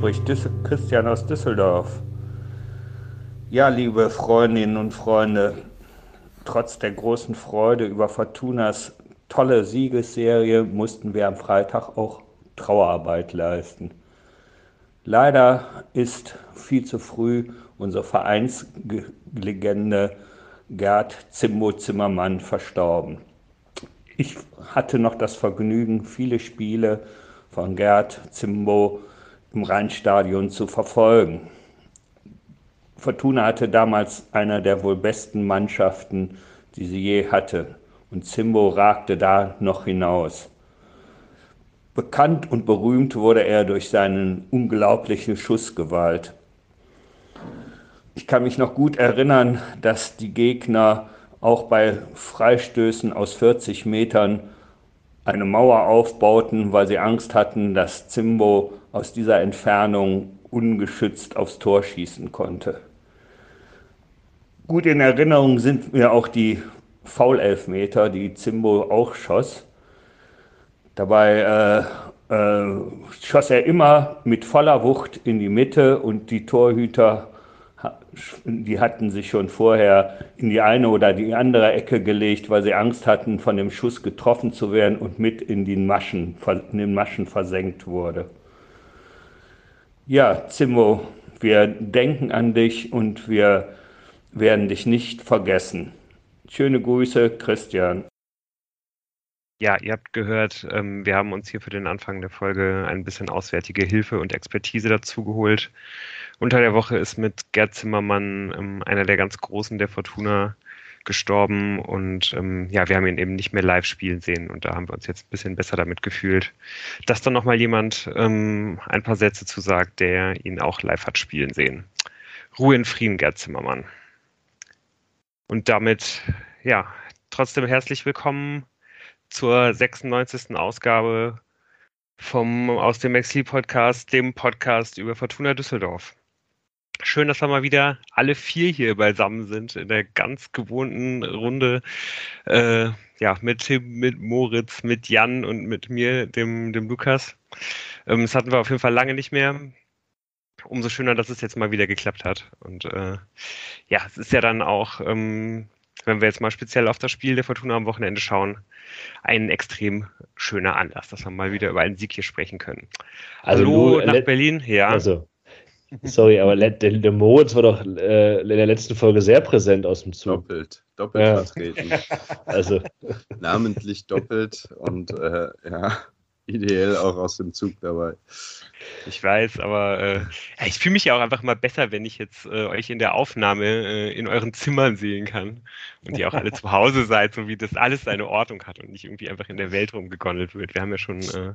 spricht Christian aus Düsseldorf. Ja, liebe Freundinnen und Freunde, trotz der großen Freude über Fortunas tolle Siegesserie mussten wir am Freitag auch Trauerarbeit leisten. Leider ist viel zu früh unsere Vereinslegende Gerd Zimbo Zimmermann verstorben. Ich hatte noch das Vergnügen, viele Spiele von Gerd Zimbo im Rheinstadion zu verfolgen. Fortuna hatte damals eine der wohl besten Mannschaften, die sie je hatte. Und Zimbo ragte da noch hinaus. Bekannt und berühmt wurde er durch seine unglaubliche Schussgewalt. Ich kann mich noch gut erinnern, dass die Gegner auch bei Freistößen aus 40 Metern eine Mauer aufbauten, weil sie Angst hatten, dass Zimbo aus dieser Entfernung ungeschützt aufs Tor schießen konnte. Gut in Erinnerung sind mir auch die Foulelfmeter, die Zimbo auch schoss. Dabei äh, äh, schoss er immer mit voller Wucht in die Mitte und die Torhüter, die hatten sich schon vorher in die eine oder die andere Ecke gelegt, weil sie Angst hatten, von dem Schuss getroffen zu werden und mit in, den Maschen, in den Maschen versenkt wurde. Ja, Zimbo, wir denken an dich und wir werden dich nicht vergessen. Schöne Grüße, Christian. Ja, ihr habt gehört, ähm, wir haben uns hier für den Anfang der Folge ein bisschen auswärtige Hilfe und Expertise dazu geholt. Unter der Woche ist mit Gerd Zimmermann ähm, einer der ganz Großen der Fortuna gestorben und ähm, ja, wir haben ihn eben nicht mehr live spielen sehen und da haben wir uns jetzt ein bisschen besser damit gefühlt, dass dann nochmal jemand ähm, ein paar Sätze zu sagt, der ihn auch live hat spielen sehen. Ruhe in Frieden, Gerd Zimmermann. Und damit, ja, trotzdem herzlich willkommen zur 96. Ausgabe vom aus dem Maxi Podcast, dem Podcast über Fortuna Düsseldorf. Schön, dass wir mal wieder alle vier hier beisammen sind in der ganz gewohnten Runde. Äh, ja, mit Tim, mit Moritz, mit Jan und mit mir, dem, dem Lukas. Ähm, das hatten wir auf jeden Fall lange nicht mehr umso schöner, dass es jetzt mal wieder geklappt hat. Und äh, ja, es ist ja dann auch, ähm, wenn wir jetzt mal speziell auf das Spiel der Fortuna am Wochenende schauen, ein extrem schöner Anlass, dass wir mal wieder über einen Sieg hier sprechen können. Also Hallo nach Berlin, ja. Also, sorry, aber der, der Moritz war doch äh, in der letzten Folge sehr präsent aus dem Zug. Doppelt, doppelt ja. vertreten. also namentlich doppelt und äh, ja, ideell auch aus dem Zug dabei. Ich weiß, aber äh, ich fühle mich ja auch einfach mal besser, wenn ich jetzt äh, euch in der Aufnahme äh, in euren Zimmern sehen kann und ihr auch alle zu Hause seid, so wie das alles seine Ordnung hat und nicht irgendwie einfach in der Welt rumgegondelt wird. Wir haben ja schon äh,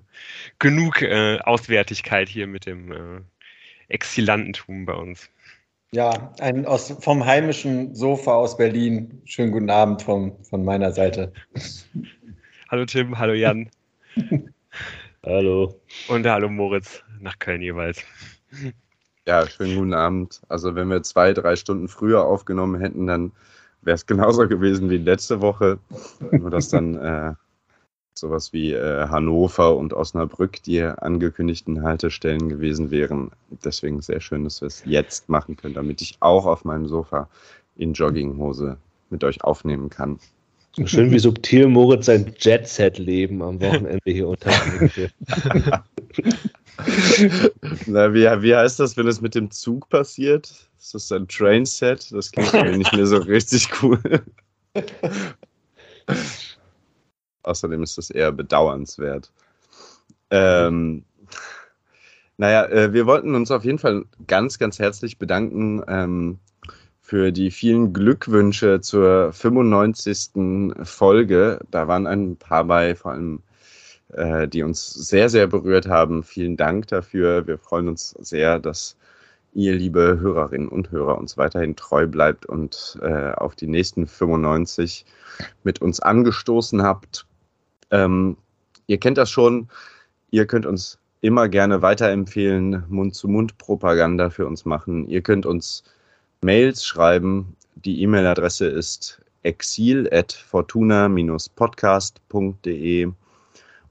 genug äh, Auswertigkeit hier mit dem äh, Exilantentum bei uns. Ja, ein aus, vom heimischen Sofa aus Berlin. Schönen guten Abend vom, von meiner Seite. Hallo Tim, hallo Jan. hallo. Und hallo Moritz nach Köln jeweils. Ja, schönen guten Abend. Also wenn wir zwei, drei Stunden früher aufgenommen hätten, dann wäre es genauso gewesen wie letzte Woche. Nur dass dann äh, sowas wie äh, Hannover und Osnabrück die angekündigten Haltestellen gewesen wären. Deswegen sehr schön, dass wir es jetzt machen können, damit ich auch auf meinem Sofa in Jogginghose mit euch aufnehmen kann. So schön wie subtil Moritz sein Jet-Set-Leben am Wochenende hier unterbringt. Na, wie, wie heißt das, wenn es mit dem Zug passiert? Ist das ein Train-Set? Das klingt irgendwie nicht mehr so richtig cool. Außerdem ist das eher bedauernswert. Ähm, naja, äh, wir wollten uns auf jeden Fall ganz, ganz herzlich bedanken ähm, für die vielen Glückwünsche zur 95. Folge. Da waren ein paar bei, vor allem äh, die uns sehr, sehr berührt haben. Vielen Dank dafür. Wir freuen uns sehr, dass ihr, liebe Hörerinnen und Hörer, uns weiterhin treu bleibt und äh, auf die nächsten 95 mit uns angestoßen habt. Ähm, ihr kennt das schon. Ihr könnt uns immer gerne weiterempfehlen, Mund-zu-Mund-Propaganda für uns machen. Ihr könnt uns Mails schreiben. Die E-Mail-Adresse ist exil.fortuna-podcast.de.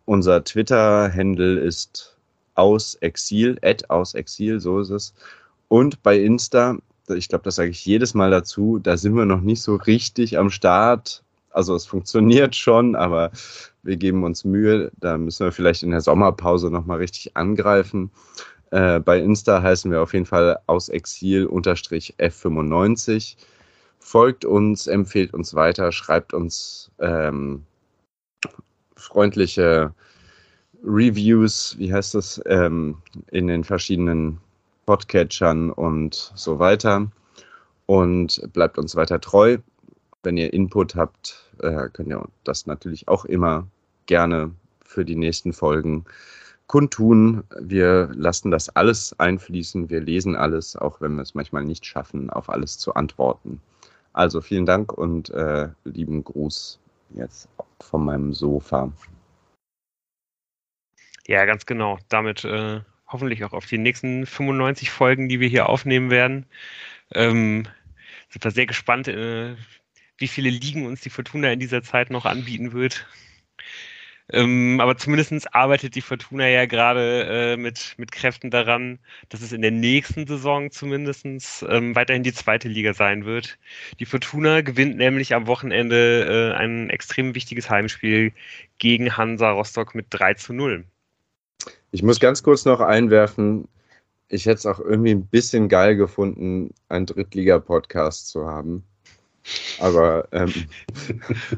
Unser Twitter-Handle ist aus Exil, at aus Exil, so ist es. Und bei Insta, ich glaube, das sage ich jedes Mal dazu, da sind wir noch nicht so richtig am Start. Also es funktioniert schon, aber wir geben uns Mühe. Da müssen wir vielleicht in der Sommerpause nochmal richtig angreifen. Äh, bei Insta heißen wir auf jeden Fall aus Exil F95. Folgt uns, empfehlt uns weiter, schreibt uns ähm, freundliche Reviews, wie heißt das, ähm, in den verschiedenen Podcatchern und so weiter. Und bleibt uns weiter treu. Wenn ihr Input habt, äh, könnt ihr das natürlich auch immer gerne für die nächsten Folgen kundtun. Wir lassen das alles einfließen. Wir lesen alles, auch wenn wir es manchmal nicht schaffen, auf alles zu antworten. Also vielen Dank und äh, lieben Gruß jetzt von meinem Sofa. Ja, ganz genau. Damit äh, hoffentlich auch auf die nächsten 95 Folgen, die wir hier aufnehmen werden. Ähm, sind wir sehr gespannt, äh, wie viele Ligen uns die Fortuna in dieser Zeit noch anbieten wird. Ähm, aber zumindest arbeitet die Fortuna ja gerade äh, mit, mit Kräften daran, dass es in der nächsten Saison zumindest ähm, weiterhin die zweite Liga sein wird. Die Fortuna gewinnt nämlich am Wochenende äh, ein extrem wichtiges Heimspiel gegen Hansa Rostock mit 3 zu 0. Ich muss ganz kurz noch einwerfen, ich hätte es auch irgendwie ein bisschen geil gefunden, einen Drittliga-Podcast zu haben. Aber ähm,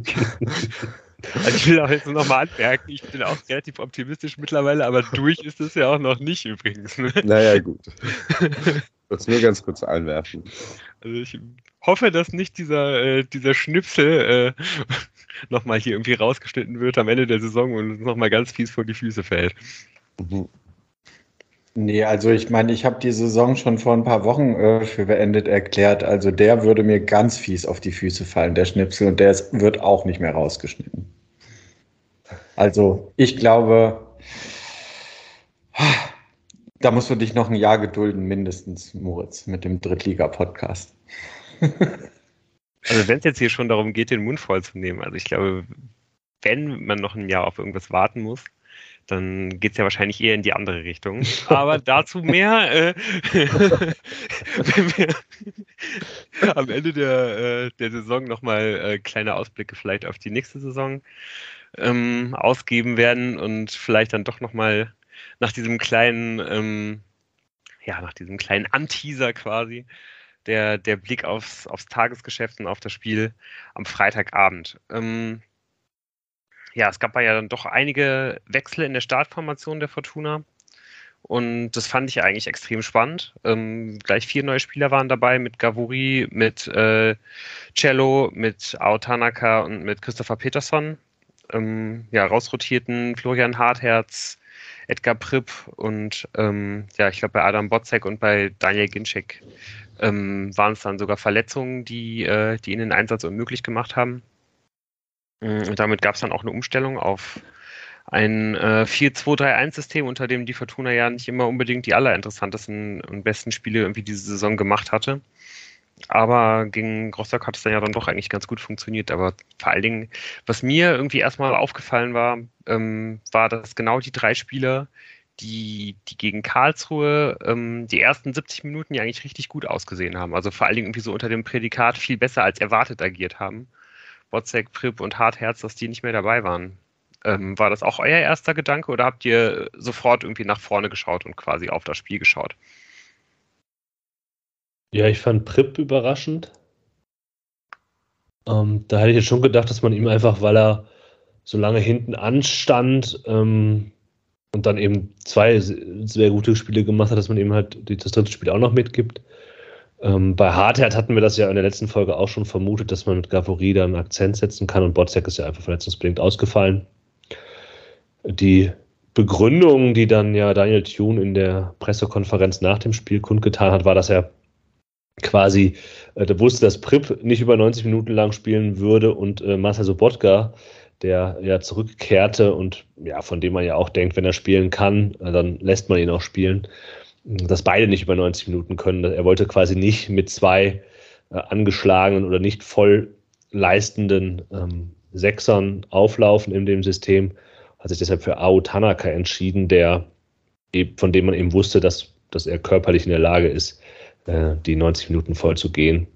Also ich will auch jetzt nochmal anmerken, ich bin auch relativ optimistisch mittlerweile, aber durch ist es ja auch noch nicht übrigens. Ne? Naja, gut. Es nur ganz kurz einwerfen. Also ich hoffe, dass nicht dieser, äh, dieser Schnipsel äh, nochmal hier irgendwie rausgeschnitten wird am Ende der Saison und nochmal ganz fies vor die Füße fällt. Mhm. Nee, also ich meine, ich habe die Saison schon vor ein paar Wochen äh, für beendet erklärt. Also der würde mir ganz fies auf die Füße fallen, der Schnipsel, und der ist, wird auch nicht mehr rausgeschnitten. Also ich glaube, da musst du dich noch ein Jahr gedulden, mindestens, Moritz, mit dem Drittliga-Podcast. also wenn es jetzt hier schon darum geht, den Mund voll zu nehmen, also ich glaube, wenn man noch ein Jahr auf irgendwas warten muss, dann geht es ja wahrscheinlich eher in die andere Richtung. Aber dazu mehr, äh, wenn wir am Ende der, äh, der Saison nochmal äh, kleine Ausblicke vielleicht auf die nächste Saison ähm, ausgeben werden und vielleicht dann doch nochmal nach diesem kleinen, ähm, ja, nach diesem kleinen Anteaser quasi, der, der Blick aufs, aufs Tagesgeschäft und auf das Spiel am Freitagabend. Ähm, ja, es gab ja dann doch einige Wechsel in der Startformation der Fortuna. Und das fand ich eigentlich extrem spannend. Ähm, gleich vier neue Spieler waren dabei mit Gavuri, mit äh, Cello, mit Ao Tanaka und mit Christopher Peterson. Ähm, ja, rausrotierten Florian Hartherz, Edgar Pripp und ähm, ja, ich glaube bei Adam Botzek und bei Daniel Ginczek ähm, waren es dann sogar Verletzungen, die, äh, die ihnen den Einsatz unmöglich gemacht haben. Mm, und damit gab es dann auch eine Umstellung auf ein äh, 4-2-3-1-System, unter dem die Fortuna ja nicht immer unbedingt die allerinteressantesten und besten Spiele irgendwie diese Saison gemacht hatte. Aber gegen Rostock hat es dann ja dann doch eigentlich ganz gut funktioniert. Aber vor allen Dingen, was mir irgendwie erstmal aufgefallen war, ähm, war, dass genau die drei Spieler, die, die gegen Karlsruhe ähm, die ersten 70 Minuten ja eigentlich richtig gut ausgesehen haben. Also vor allen Dingen irgendwie so unter dem Prädikat viel besser als erwartet agiert haben. Wozzeck, Prip und Hartherz, dass die nicht mehr dabei waren. Ähm, war das auch euer erster Gedanke oder habt ihr sofort irgendwie nach vorne geschaut und quasi auf das Spiel geschaut? Ja, ich fand Prip überraschend. Ähm, da hätte ich jetzt schon gedacht, dass man ihm einfach, weil er so lange hinten anstand ähm, und dann eben zwei sehr gute Spiele gemacht hat, dass man ihm halt das dritte Spiel auch noch mitgibt. Ähm, bei Hardhead hatten wir das ja in der letzten Folge auch schon vermutet, dass man mit Gavori da einen Akzent setzen kann und Botzek ist ja einfach verletzungsbedingt ausgefallen. Die Begründung, die dann ja Daniel Thune in der Pressekonferenz nach dem Spiel kundgetan hat, war, dass er quasi äh, wusste, dass Prip nicht über 90 Minuten lang spielen würde und äh, Marcel Sobotka, der ja zurückkehrte und ja, von dem man ja auch denkt, wenn er spielen kann, äh, dann lässt man ihn auch spielen dass beide nicht über 90 Minuten können. Er wollte quasi nicht mit zwei äh, angeschlagenen oder nicht voll leistenden ähm, Sechsern auflaufen in dem System, hat sich deshalb für Ao Tanaka entschieden, der von dem man eben wusste, dass, dass er körperlich in der Lage ist, äh, die 90 Minuten voll zu gehen,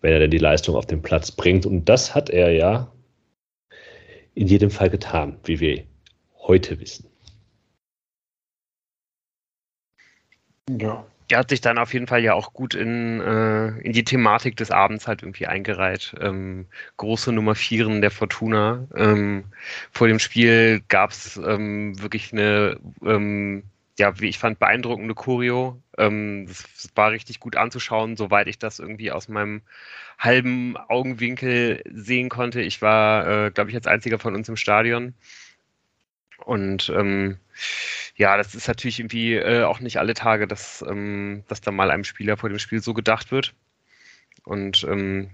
wenn er denn die Leistung auf den Platz bringt. Und das hat er ja in jedem Fall getan, wie wir heute wissen. Ja. Er hat sich dann auf jeden Fall ja auch gut in, äh, in die Thematik des Abends halt irgendwie eingereiht. Ähm, große Nummer Vieren der Fortuna. Ähm, vor dem Spiel gab es ähm, wirklich eine, ähm, ja, wie ich fand, beeindruckende Choreo. Ähm, das, war richtig gut anzuschauen, soweit ich das irgendwie aus meinem halben Augenwinkel sehen konnte. Ich war, äh, glaube ich, als einziger von uns im Stadion. Und ähm, ja, das ist natürlich irgendwie äh, auch nicht alle Tage, dass, ähm, dass da mal einem Spieler vor dem Spiel so gedacht wird. Und ähm,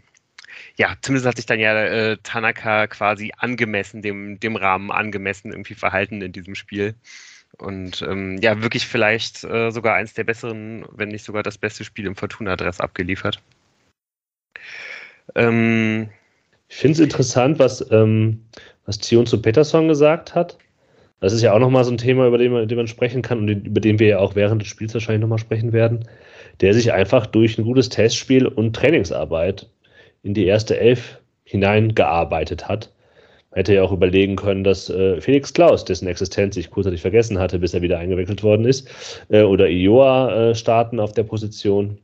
ja, zumindest hat sich dann ja äh, Tanaka quasi angemessen, dem, dem Rahmen angemessen irgendwie verhalten in diesem Spiel. Und ähm, ja, wirklich vielleicht äh, sogar eins der besseren, wenn nicht sogar das beste Spiel im Fortuna-Dress abgeliefert. Ähm, ich finde es interessant, was, ähm, was Zion zu Peterson gesagt hat. Das ist ja auch nochmal so ein Thema, über den man, den man sprechen kann und über den wir ja auch während des Spiels wahrscheinlich nochmal sprechen werden, der sich einfach durch ein gutes Testspiel und Trainingsarbeit in die erste Elf hineingearbeitet hat. Hätte ja auch überlegen können, dass äh, Felix Klaus, dessen Existenz ich kurzzeitig vergessen hatte, bis er wieder eingewechselt worden ist, äh, oder Ioa äh, starten auf der Position.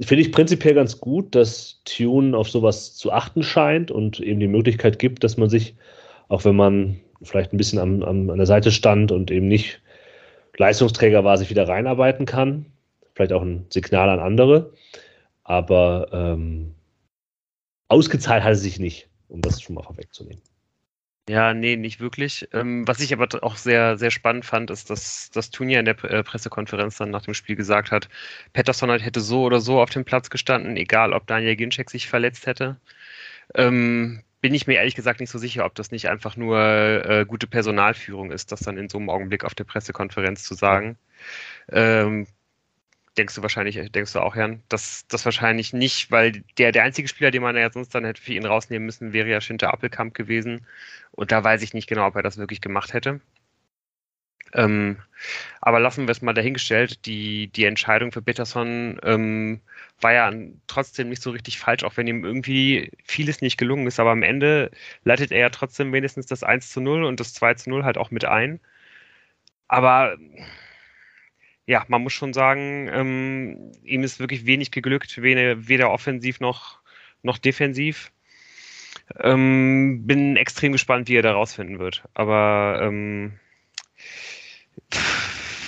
Finde ich prinzipiell ganz gut, dass Tune auf sowas zu achten scheint und eben die Möglichkeit gibt, dass man sich, auch wenn man vielleicht ein bisschen am, am, an der Seite stand und eben nicht Leistungsträger war, sich wieder reinarbeiten kann. Vielleicht auch ein Signal an andere. Aber ähm, ausgezahlt hat es sich nicht, um das schon mal vorwegzunehmen. Ja, nee, nicht wirklich. Ähm, was ich aber auch sehr, sehr spannend fand, ist, dass, dass Tunja in der äh, Pressekonferenz dann nach dem Spiel gesagt hat, Patterson halt hätte so oder so auf dem Platz gestanden, egal ob Daniel Ginczek sich verletzt hätte. Ähm, bin ich mir ehrlich gesagt nicht so sicher, ob das nicht einfach nur äh, gute Personalführung ist, das dann in so einem Augenblick auf der Pressekonferenz zu sagen. Ähm, denkst du wahrscheinlich, denkst du auch, Jan, dass das wahrscheinlich nicht, weil der, der einzige Spieler, den man ja sonst dann hätte für ihn rausnehmen müssen, wäre ja Schinter Appelkamp gewesen. Und da weiß ich nicht genau, ob er das wirklich gemacht hätte. Ähm, aber lassen wir es mal dahingestellt. Die, die Entscheidung für Peterson ähm, war ja trotzdem nicht so richtig falsch, auch wenn ihm irgendwie vieles nicht gelungen ist. Aber am Ende leitet er ja trotzdem wenigstens das 1 zu 0 und das 2 zu 0 halt auch mit ein. Aber ja, man muss schon sagen, ähm, ihm ist wirklich wenig geglückt, weder, offensiv noch, noch defensiv. Ähm, bin extrem gespannt, wie er da rausfinden wird. Aber ähm,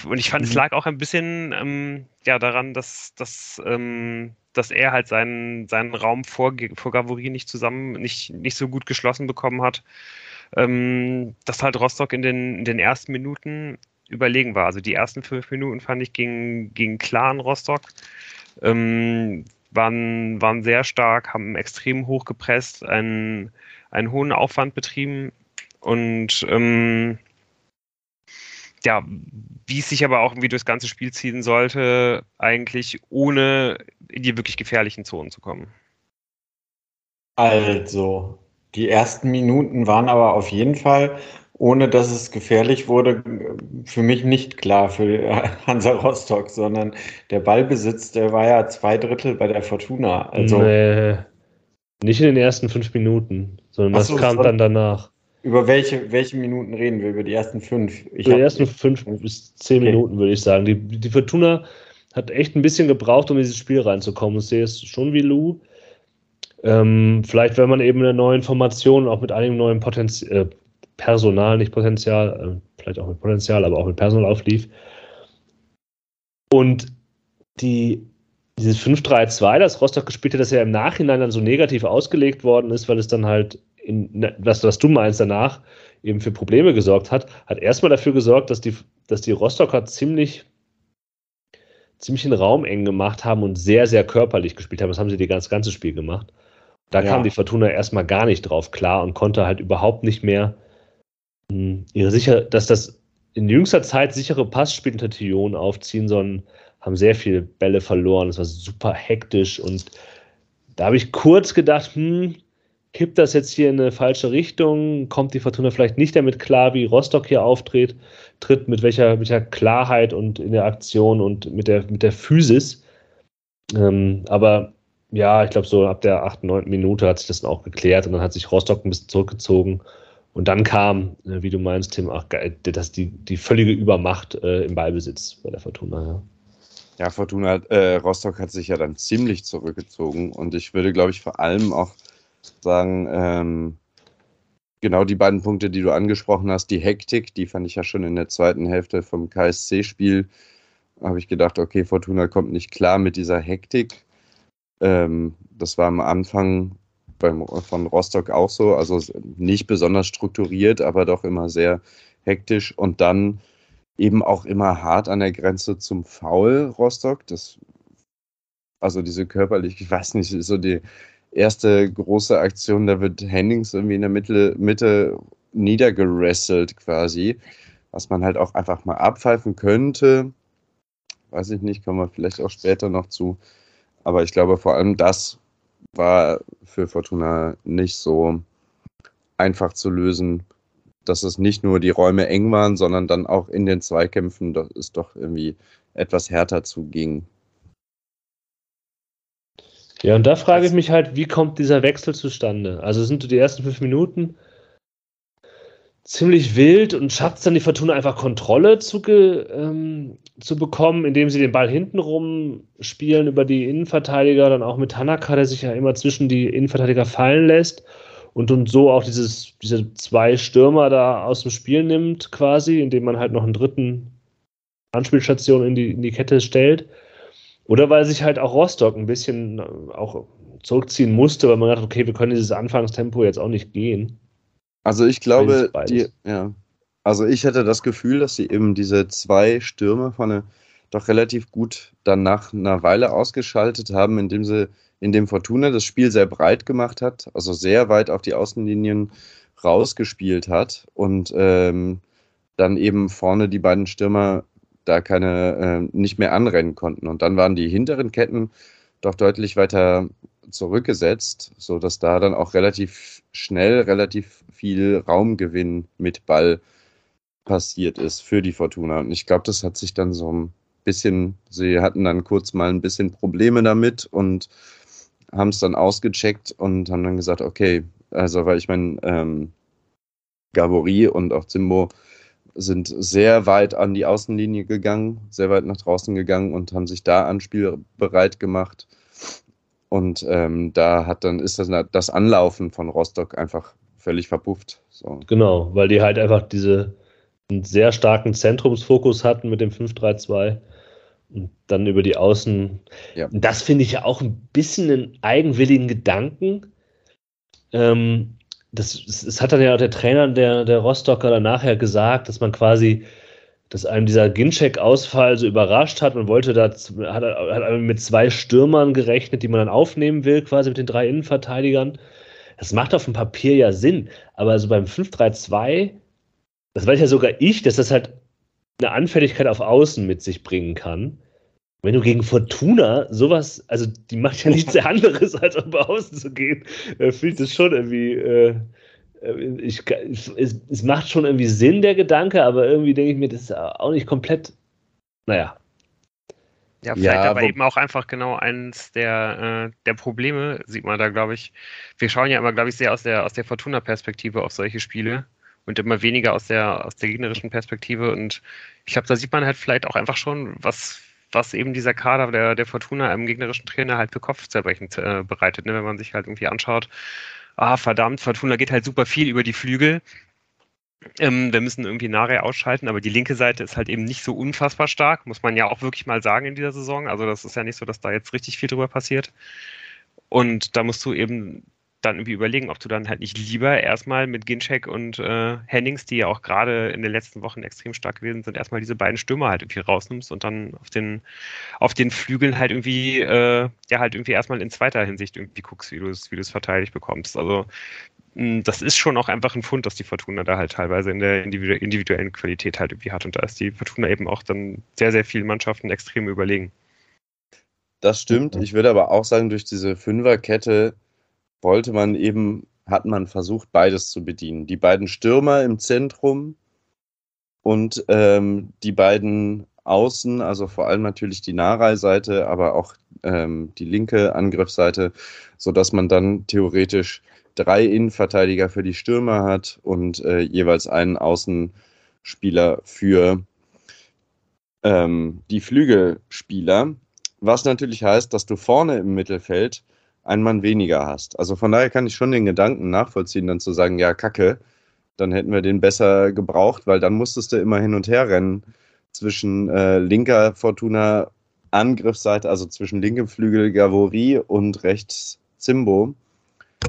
und ich fand, mhm. es lag auch ein bisschen ähm, ja, daran, dass, dass, ähm, dass er halt seinen, seinen Raum vor, vor Gavory nicht zusammen, nicht, nicht so gut geschlossen bekommen hat. Ähm, dass halt Rostock in den, in den ersten Minuten überlegen war. Also die ersten fünf Minuten fand ich gegen, gegen klar in Rostock. Ähm, waren, waren sehr stark, haben extrem hoch gepresst, einen, einen hohen Aufwand betrieben und ähm, ja, wie es sich aber auch irgendwie durchs ganze Spiel ziehen sollte, eigentlich ohne in die wirklich gefährlichen Zonen zu kommen. Also, die ersten Minuten waren aber auf jeden Fall, ohne dass es gefährlich wurde, für mich nicht klar für Hansa Rostock, sondern der Ballbesitz, der war ja zwei Drittel bei der Fortuna. Also, nee, nicht in den ersten fünf Minuten, sondern das so, kam dann danach. Über welche, welche Minuten reden wir? Über die ersten fünf? Ich Über die ersten fünf bis zehn okay. Minuten, würde ich sagen. Die, die Fortuna hat echt ein bisschen gebraucht, um in dieses Spiel reinzukommen. Ich sehe es schon wie Lou. Ähm, vielleicht, wenn man eben eine neue Formation, auch mit einem neuen Potenzial, äh, Personal, nicht Potenzial, äh, vielleicht auch mit Potenzial, aber auch mit Personal auflief. Und die, dieses 5-3-2, das Rostock gespielt hat, das ja im Nachhinein dann so negativ ausgelegt worden ist, weil es dann halt in, was, was du meinst danach, eben für Probleme gesorgt hat, hat erstmal dafür gesorgt, dass die, dass die Rostocker ziemlich, ziemlich den Raum eng gemacht haben und sehr, sehr körperlich gespielt haben. Das haben sie das ganze Spiel gemacht. Da ja. kam die Fortuna erstmal gar nicht drauf klar und konnte halt überhaupt nicht mehr ihre sicher, dass das in jüngster Zeit sichere Passspiel unter Tion aufziehen, sondern haben sehr viele Bälle verloren. Es war super hektisch und da habe ich kurz gedacht, hm, kippt das jetzt hier in eine falsche Richtung? Kommt die Fortuna vielleicht nicht damit klar, wie Rostock hier auftritt, tritt mit welcher, mit welcher Klarheit und in der Aktion und mit der, mit der Physis? Ähm, aber ja, ich glaube, so ab der 8., 9. Minute hat sich das dann auch geklärt und dann hat sich Rostock ein bisschen zurückgezogen. Und dann kam, äh, wie du meinst, Tim, ach, das die, die völlige Übermacht äh, im Ballbesitz bei der Fortuna. Ja. Ja, Fortuna äh, Rostock hat sich ja dann ziemlich zurückgezogen und ich würde, glaube ich, vor allem auch sagen, ähm, genau die beiden Punkte, die du angesprochen hast, die Hektik, die fand ich ja schon in der zweiten Hälfte vom KSC-Spiel, habe ich gedacht, okay, Fortuna kommt nicht klar mit dieser Hektik. Ähm, das war am Anfang beim, von Rostock auch so, also nicht besonders strukturiert, aber doch immer sehr hektisch und dann eben auch immer hart an der Grenze zum Foul Rostock. Das, also diese körperlich, ich weiß nicht, so die erste große Aktion, da wird Hennings irgendwie in der Mitte, Mitte niedergerasselt quasi, was man halt auch einfach mal abpfeifen könnte. Weiß ich nicht, kommen wir vielleicht auch später noch zu. Aber ich glaube, vor allem das war für Fortuna nicht so einfach zu lösen dass es nicht nur die Räume eng waren, sondern dann auch in den Zweikämpfen dass es doch irgendwie etwas härter zuging. Ja, und da frage ich mich halt, wie kommt dieser Wechsel zustande? Also sind die ersten fünf Minuten ziemlich wild und schafft es dann die Fortuna einfach Kontrolle zu, ähm, zu bekommen, indem sie den Ball hintenrum spielen über die Innenverteidiger, dann auch mit Tanaka, der sich ja immer zwischen die Innenverteidiger fallen lässt und, und so auch dieses, diese zwei Stürmer da aus dem Spiel nimmt, quasi, indem man halt noch einen dritten Anspielstation in die, in die Kette stellt. Oder weil sich halt auch Rostock ein bisschen äh, auch zurückziehen musste, weil man dachte, okay, wir können dieses Anfangstempo jetzt auch nicht gehen. Also ich glaube, die, ja, also ich hätte das Gefühl, dass sie eben diese zwei Stürmer vorne doch relativ gut dann nach einer Weile ausgeschaltet haben, indem sie in dem Fortuna das Spiel sehr breit gemacht hat, also sehr weit auf die Außenlinien rausgespielt hat und ähm, dann eben vorne die beiden Stürmer da keine äh, nicht mehr anrennen konnten. Und dann waren die hinteren Ketten doch deutlich weiter zurückgesetzt, sodass da dann auch relativ schnell relativ viel Raumgewinn mit Ball passiert ist für die Fortuna. Und ich glaube, das hat sich dann so ein bisschen, sie hatten dann kurz mal ein bisschen Probleme damit und haben es dann ausgecheckt und haben dann gesagt, okay, also weil ich meine, ähm, Gabori und auch Zimbo sind sehr weit an die Außenlinie gegangen, sehr weit nach draußen gegangen und haben sich da anspielbereit gemacht. Und ähm, da hat dann ist das, das Anlaufen von Rostock einfach völlig verpufft. So. Genau, weil die halt einfach diese einen sehr starken Zentrumsfokus hatten mit dem 5-3-2 und dann über die Außen. Ja. Das finde ich ja auch ein bisschen einen eigenwilligen Gedanken. Ähm, das, das, hat dann ja auch der Trainer der, der Rostocker dann nachher gesagt, dass man quasi, dass einem dieser Ginczek-Ausfall so überrascht hat. Man wollte da, hat, hat mit zwei Stürmern gerechnet, die man dann aufnehmen will, quasi mit den drei Innenverteidigern. Das macht auf dem Papier ja Sinn, aber so beim 5-3-2, das weiß ja sogar ich, dass das halt eine Anfälligkeit auf Außen mit sich bringen kann. Wenn du gegen Fortuna sowas, also die macht ja nichts anderes, als auf Außen zu gehen, äh, fühlt es schon irgendwie, äh, äh ich, es, es, macht schon irgendwie Sinn, der Gedanke, aber irgendwie denke ich mir, das ist auch nicht komplett, naja. Ja, vielleicht ja, aber eben auch einfach genau eins der, äh, der Probleme, sieht man da, glaube ich. Wir schauen ja immer, glaube ich, sehr aus der, aus der Fortuna-Perspektive auf solche Spiele und immer weniger aus der, aus der gegnerischen Perspektive. Und ich glaube, da sieht man halt vielleicht auch einfach schon, was, was eben dieser Kader der, der Fortuna einem gegnerischen Trainer halt für Kopfzerbrechen äh, bereitet, ne? wenn man sich halt irgendwie anschaut, ah, verdammt, Fortuna geht halt super viel über die Flügel. Ähm, wir müssen irgendwie Nare ausschalten, aber die linke Seite ist halt eben nicht so unfassbar stark, muss man ja auch wirklich mal sagen in dieser Saison. Also das ist ja nicht so, dass da jetzt richtig viel drüber passiert. Und da musst du eben dann irgendwie überlegen, ob du dann halt nicht lieber erstmal mit Ginchek und äh, Hennings, die ja auch gerade in den letzten Wochen extrem stark gewesen sind, erstmal diese beiden Stürmer halt irgendwie rausnimmst und dann auf den, auf den Flügeln halt irgendwie, äh, ja, halt irgendwie erstmal in zweiter Hinsicht irgendwie guckst, wie du es, wie du es verteidigt bekommst. Also mh, das ist schon auch einfach ein Fund, dass die Fortuna da halt teilweise in der individuellen Qualität halt irgendwie hat. Und da ist die Fortuna eben auch dann sehr, sehr vielen Mannschaften extrem überlegen. Das stimmt. Ich würde aber auch sagen, durch diese Fünferkette wollte man eben hat man versucht, beides zu bedienen. Die beiden Stürmer im Zentrum und ähm, die beiden Außen, also vor allem natürlich die Narei-Seite, aber auch ähm, die linke Angriffsseite, sodass man dann theoretisch drei Innenverteidiger für die Stürmer hat und äh, jeweils einen Außenspieler für ähm, die Flügelspieler. Was natürlich heißt, dass du vorne im Mittelfeld einen Mann weniger hast. Also von daher kann ich schon den Gedanken nachvollziehen, dann zu sagen, ja, Kacke, dann hätten wir den besser gebraucht, weil dann musstest du immer hin und her rennen zwischen äh, linker Fortuna Angriffsseite, also zwischen linkem Flügel Gavori und rechts Zimbo,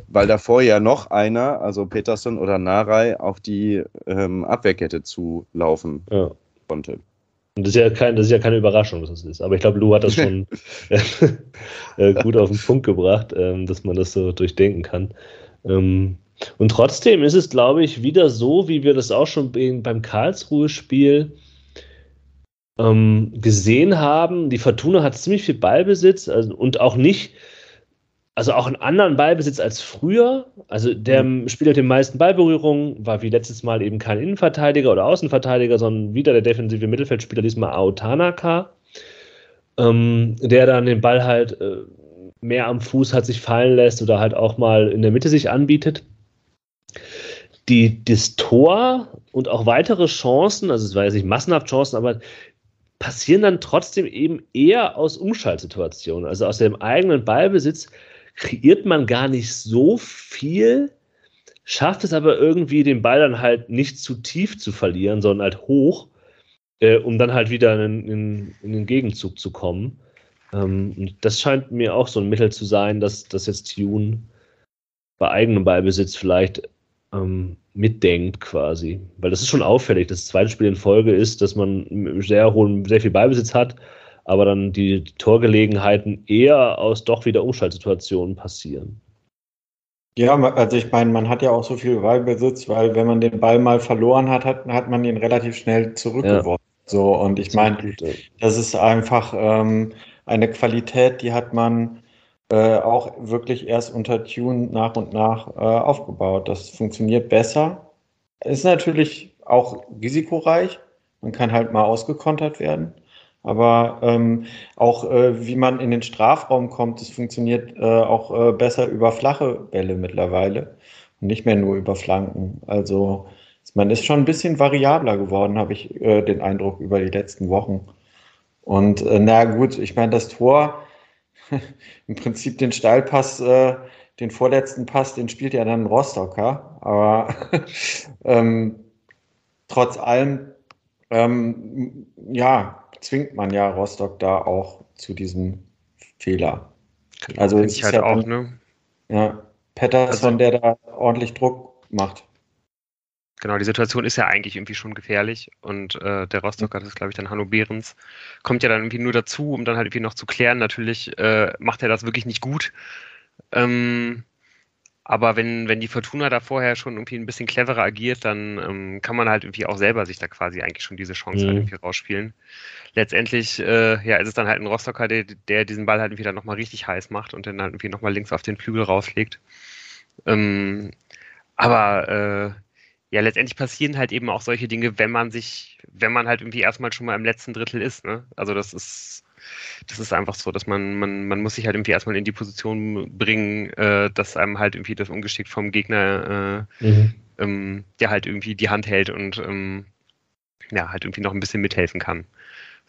weil davor ja noch einer, also Peterson oder Narei, auf die ähm, Abwehrkette zulaufen ja. konnte. Und das ist, ja kein, das ist ja keine Überraschung, dass das ist. Aber ich glaube, Lou hat das schon äh, gut auf den Punkt gebracht, ähm, dass man das so durchdenken kann. Ähm, und trotzdem ist es, glaube ich, wieder so, wie wir das auch schon beim Karlsruhe-Spiel ähm, gesehen haben. Die Fortuna hat ziemlich viel Ballbesitz also, und auch nicht, also auch einen anderen Ballbesitz als früher. Also der mhm. Spieler mit den meisten Ballberührungen war wie letztes Mal eben kein Innenverteidiger oder Außenverteidiger, sondern wieder der defensive Mittelfeldspieler, diesmal Aotanaka, ähm, der dann den Ball halt äh, mehr am Fuß hat sich fallen lässt oder halt auch mal in der Mitte sich anbietet. Die, das Tor und auch weitere Chancen, also es war jetzt nicht massenhaft Chancen, aber passieren dann trotzdem eben eher aus Umschaltsituationen. Also aus dem eigenen Ballbesitz kreiert man gar nicht so viel, schafft es aber irgendwie, den Ball dann halt nicht zu tief zu verlieren, sondern halt hoch, äh, um dann halt wieder in, in, in den Gegenzug zu kommen. Ähm, und das scheint mir auch so ein Mittel zu sein, dass, dass jetzt Tune bei eigenem Ballbesitz vielleicht ähm, mitdenkt quasi. Weil das ist schon auffällig. Das zweite Spiel in Folge ist, dass man sehr hohen, sehr viel Beibesitz hat, aber dann die, Torgelegenheiten eher aus doch wieder Umschaltsituationen passieren. Ja, also ich meine, man hat ja auch so viel Ballbesitz, weil wenn man den Ball mal verloren hat, hat, hat man ihn relativ schnell zurückgeworfen. Ja. So, und ich meine, das ist einfach ähm, eine Qualität, die hat man äh, auch wirklich erst unter Tune nach und nach äh, aufgebaut. Das funktioniert besser. Ist natürlich auch risikoreich. Man kann halt mal ausgekontert werden. Aber ähm, auch äh, wie man in den Strafraum kommt, das funktioniert äh, auch äh, besser über flache Bälle mittlerweile und nicht mehr nur über Flanken. Also man ist schon ein bisschen variabler geworden, habe ich äh, den Eindruck über die letzten Wochen. Und äh, na gut, ich meine, das Tor, im Prinzip den Steilpass, äh, den vorletzten Pass, den spielt ja dann Rostocker. Aber ähm, trotz allem, ähm, ja, zwingt man ja Rostock da auch zu diesem Fehler. Genau, also ich halt ja auch, ne? Ja, Pettersson, also, der da ordentlich Druck macht. Genau, die Situation ist ja eigentlich irgendwie schon gefährlich und äh, der Rostocker, das ist glaube ich dann Hanno Behrens, kommt ja dann irgendwie nur dazu, um dann halt irgendwie noch zu klären. Natürlich äh, macht er das wirklich nicht gut. Ähm, aber wenn, wenn die Fortuna da vorher schon irgendwie ein bisschen cleverer agiert, dann ähm, kann man halt irgendwie auch selber sich da quasi eigentlich schon diese Chance mhm. halt irgendwie rausspielen. Letztendlich, äh, ja, ist es dann halt ein Rostocker, der, der diesen Ball halt irgendwie dann nochmal richtig heiß macht und dann halt irgendwie nochmal links auf den Flügel rauslegt. Ähm, aber äh, ja, letztendlich passieren halt eben auch solche Dinge, wenn man sich, wenn man halt irgendwie erstmal schon mal im letzten Drittel ist. Ne? Also das ist, das ist einfach so, dass man, man, man muss sich halt irgendwie erstmal in die Position bringen, äh, dass einem halt irgendwie das Ungeschick vom Gegner, äh, mhm. ähm, der halt irgendwie die Hand hält und ähm, ja, halt irgendwie noch ein bisschen mithelfen kann.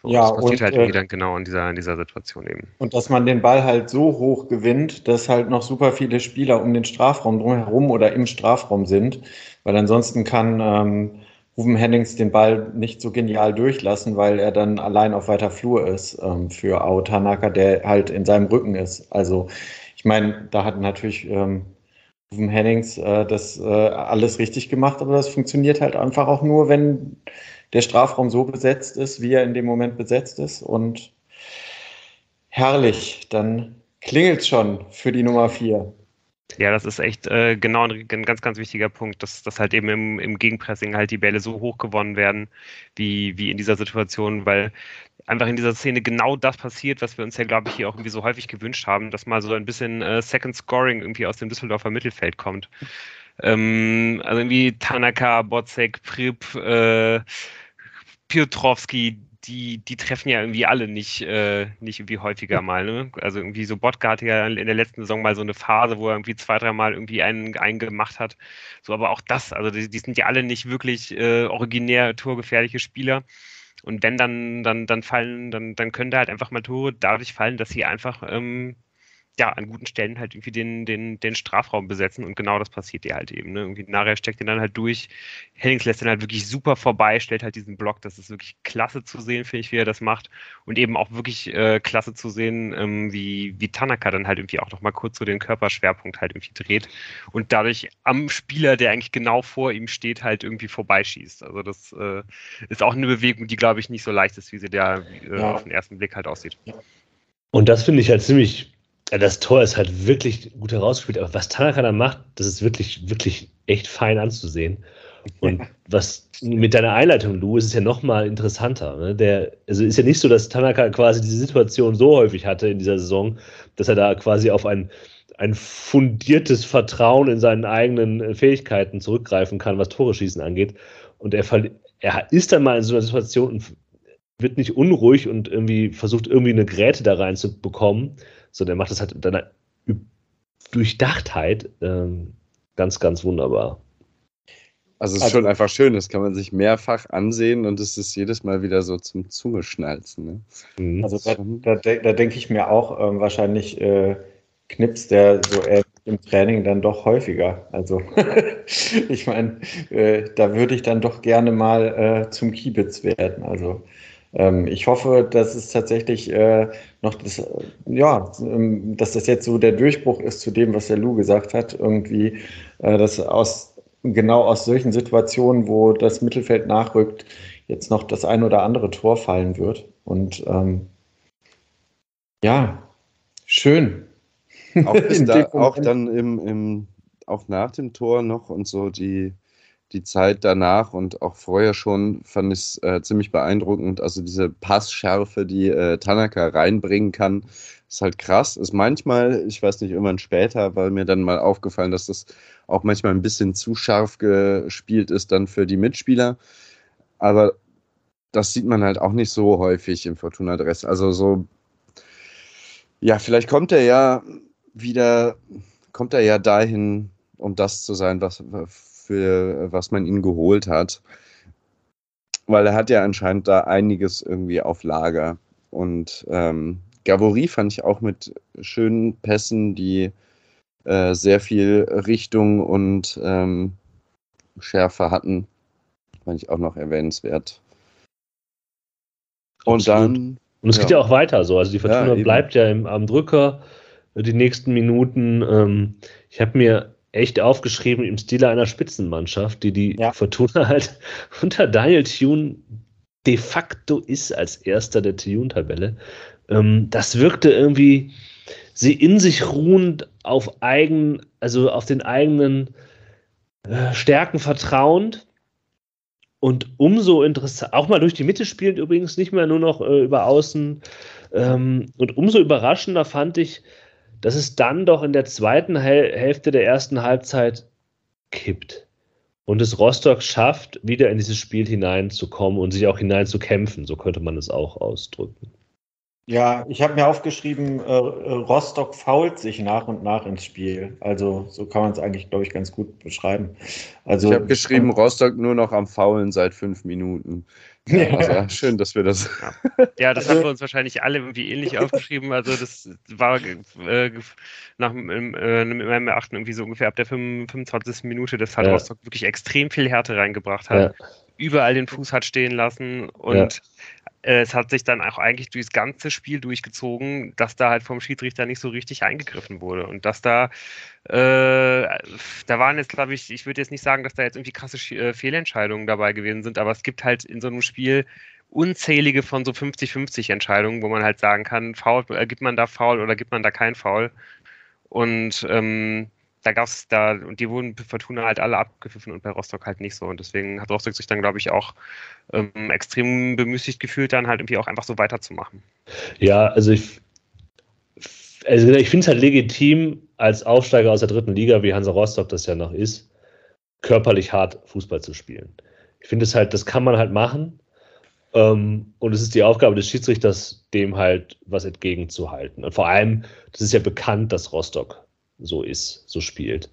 So, ja, das passiert und, halt irgendwie äh, dann genau in dieser, in dieser Situation eben. Und dass man den Ball halt so hoch gewinnt, dass halt noch super viele Spieler um den Strafraum drumherum oder im Strafraum sind, weil ansonsten kann ähm, Ruben Hennings den Ball nicht so genial durchlassen, weil er dann allein auf weiter Flur ist ähm, für Ao Tanaka, der halt in seinem Rücken ist. Also ich meine, da hat natürlich ähm, Ruben Hennings äh, das äh, alles richtig gemacht, aber das funktioniert halt einfach auch nur, wenn der Strafraum so besetzt ist, wie er in dem Moment besetzt ist. Und herrlich, dann klingelt schon für die Nummer vier. Ja, das ist echt äh, genau ein, ein, ganz, ganz wichtiger Punkt, dass, dass halt eben im, im Gegenpressing halt die Bälle so hoch gewonnen werden, wie, wie in dieser Situation, weil einfach in dieser Szene genau das passiert, was wir uns ja, glaube ich, hier auch irgendwie so häufig gewünscht haben, dass mal so ein bisschen äh, Second Scoring irgendwie aus dem Düsseldorfer Mittelfeld kommt. Ähm, also irgendwie Tanaka, Bocek, Prip, äh, Piotrowski, die, die treffen ja irgendwie alle nicht, äh, nicht irgendwie häufiger mal. Ne? Also irgendwie so Bodka hatte ja in der letzten Saison mal so eine Phase, wo er irgendwie zwei, dreimal irgendwie einen, einen gemacht hat. So, aber auch das, also die, die sind ja alle nicht wirklich äh, originär torgefährliche Spieler. Und wenn dann, dann, dann fallen, dann, dann können da halt einfach mal Tore dadurch fallen, dass sie einfach ähm, ja, an guten Stellen halt irgendwie den, den, den Strafraum besetzen und genau das passiert dir halt eben. Ne? Irgendwie nachher steckt den dann halt durch. Hennings lässt den halt wirklich super vorbei, stellt halt diesen Block. Das ist wirklich klasse zu sehen, finde ich, wie er das macht. Und eben auch wirklich äh, klasse zu sehen, ähm, wie, wie Tanaka dann halt irgendwie auch nochmal kurz so den Körperschwerpunkt halt irgendwie dreht und dadurch am Spieler, der eigentlich genau vor ihm steht, halt irgendwie vorbeischießt. Also das äh, ist auch eine Bewegung, die, glaube ich, nicht so leicht ist, wie sie da äh, ja. auf den ersten Blick halt aussieht. Und das finde ich halt ziemlich das Tor ist halt wirklich gut herausgespielt, aber was Tanaka da macht, das ist wirklich, wirklich echt fein anzusehen. Und was mit deiner Einleitung, Lou, ist es ja nochmal interessanter. Ne? Der, also ist ja nicht so, dass Tanaka quasi diese Situation so häufig hatte in dieser Saison, dass er da quasi auf ein, ein fundiertes Vertrauen in seinen eigenen Fähigkeiten zurückgreifen kann, was Tore schießen angeht. Und er, er ist dann mal in so einer Situation und wird nicht unruhig und irgendwie versucht, irgendwie eine Gräte da reinzubekommen, sondern er macht das halt mit einer Durchdachtheit ähm, ganz, ganz wunderbar. Also es ist also, schon einfach schön, das kann man sich mehrfach ansehen und es ist jedes Mal wieder so zum Zungeschnalzen. Ne? Mhm. Also da, da, da denke ich mir auch ähm, wahrscheinlich äh, Knips, der so äh, im Training dann doch häufiger. Also ich meine, äh, da würde ich dann doch gerne mal äh, zum Kiebitz werden. Also ähm, ich hoffe, dass es tatsächlich äh, noch das, ja, ähm, dass das jetzt so der Durchbruch ist zu dem, was der Lou gesagt hat, irgendwie, äh, dass aus genau aus solchen Situationen, wo das Mittelfeld nachrückt, jetzt noch das ein oder andere Tor fallen wird. Und ähm, ja, schön. Auch, da, auch dann im, im, auch nach dem Tor noch und so die die Zeit danach und auch vorher schon fand ich es äh, ziemlich beeindruckend. Also diese Passschärfe, die äh, Tanaka reinbringen kann, ist halt krass. Ist manchmal, ich weiß nicht, irgendwann später, weil mir dann mal aufgefallen, dass das auch manchmal ein bisschen zu scharf gespielt ist dann für die Mitspieler. Aber das sieht man halt auch nicht so häufig im Fortuna Dress. Also so, ja, vielleicht kommt er ja wieder, kommt er ja dahin, um das zu sein, was für was man ihn geholt hat. Weil er hat ja anscheinend da einiges irgendwie auf Lager. Und ähm, Gavory fand ich auch mit schönen Pässen, die äh, sehr viel Richtung und ähm, Schärfe hatten. Fand ich auch noch erwähnenswert. Und Absolut. dann. Und es ja. geht ja auch weiter so. Also die Fortuna ja, bleibt ja im, am Drücker die nächsten Minuten. Ähm, ich habe mir echt aufgeschrieben im Stile einer Spitzenmannschaft, die die ja. Fortuna halt unter Daniel Thune de facto ist als erster der Thune-Tabelle. Ähm, das wirkte irgendwie sie in sich ruhend auf eigen, also auf den eigenen äh, Stärken vertrauend und umso interessant, auch mal durch die Mitte spielend übrigens, nicht mehr nur noch äh, über Außen. Ähm, und umso überraschender fand ich, dass es dann doch in der zweiten Hälfte der ersten Halbzeit kippt und es Rostock schafft, wieder in dieses Spiel hineinzukommen und sich auch hineinzukämpfen. So könnte man es auch ausdrücken. Ja, ich habe mir aufgeschrieben, äh, Rostock fault sich nach und nach ins Spiel. Also so kann man es eigentlich, glaube ich, ganz gut beschreiben. Also, ich habe geschrieben, Rostock nur noch am Faulen seit fünf Minuten. Ja, also, schön, dass wir das. Ja, das haben wir uns wahrscheinlich alle irgendwie ähnlich aufgeschrieben. Also, das war äh, nach äh, meinem Erachten irgendwie so ungefähr ab der 25. Minute, dass halt ja. Rostock wirklich extrem viel Härte reingebracht hat. Ja. Überall den Fuß hat stehen lassen und äh, es hat sich dann auch eigentlich durchs ganze Spiel durchgezogen, dass da halt vom Schiedsrichter nicht so richtig eingegriffen wurde und dass da äh, da waren jetzt, glaube ich, ich würde jetzt nicht sagen, dass da jetzt irgendwie krasse äh, Fehlentscheidungen dabei gewesen sind, aber es gibt halt in so einem Spiel unzählige von so 50-50 Entscheidungen, wo man halt sagen kann, Foul, äh, gibt man da Foul oder gibt man da kein Foul. Und ähm, da gab es da, und die wurden bei Fortuna halt alle abgepfiffen und bei Rostock halt nicht so. Und deswegen hat Rostock sich dann, glaube ich, auch ähm, extrem bemüßigt gefühlt, dann halt irgendwie auch einfach so weiterzumachen. Ja, also ich, also ich finde es halt legitim, als Aufsteiger aus der dritten Liga, wie Hansa Rostock das ja noch ist, körperlich hart Fußball zu spielen. Ich finde es halt, das kann man halt machen. Ähm, und es ist die Aufgabe des Schiedsrichters, dem halt was entgegenzuhalten. Und vor allem, das ist ja bekannt, dass Rostock so ist, so spielt.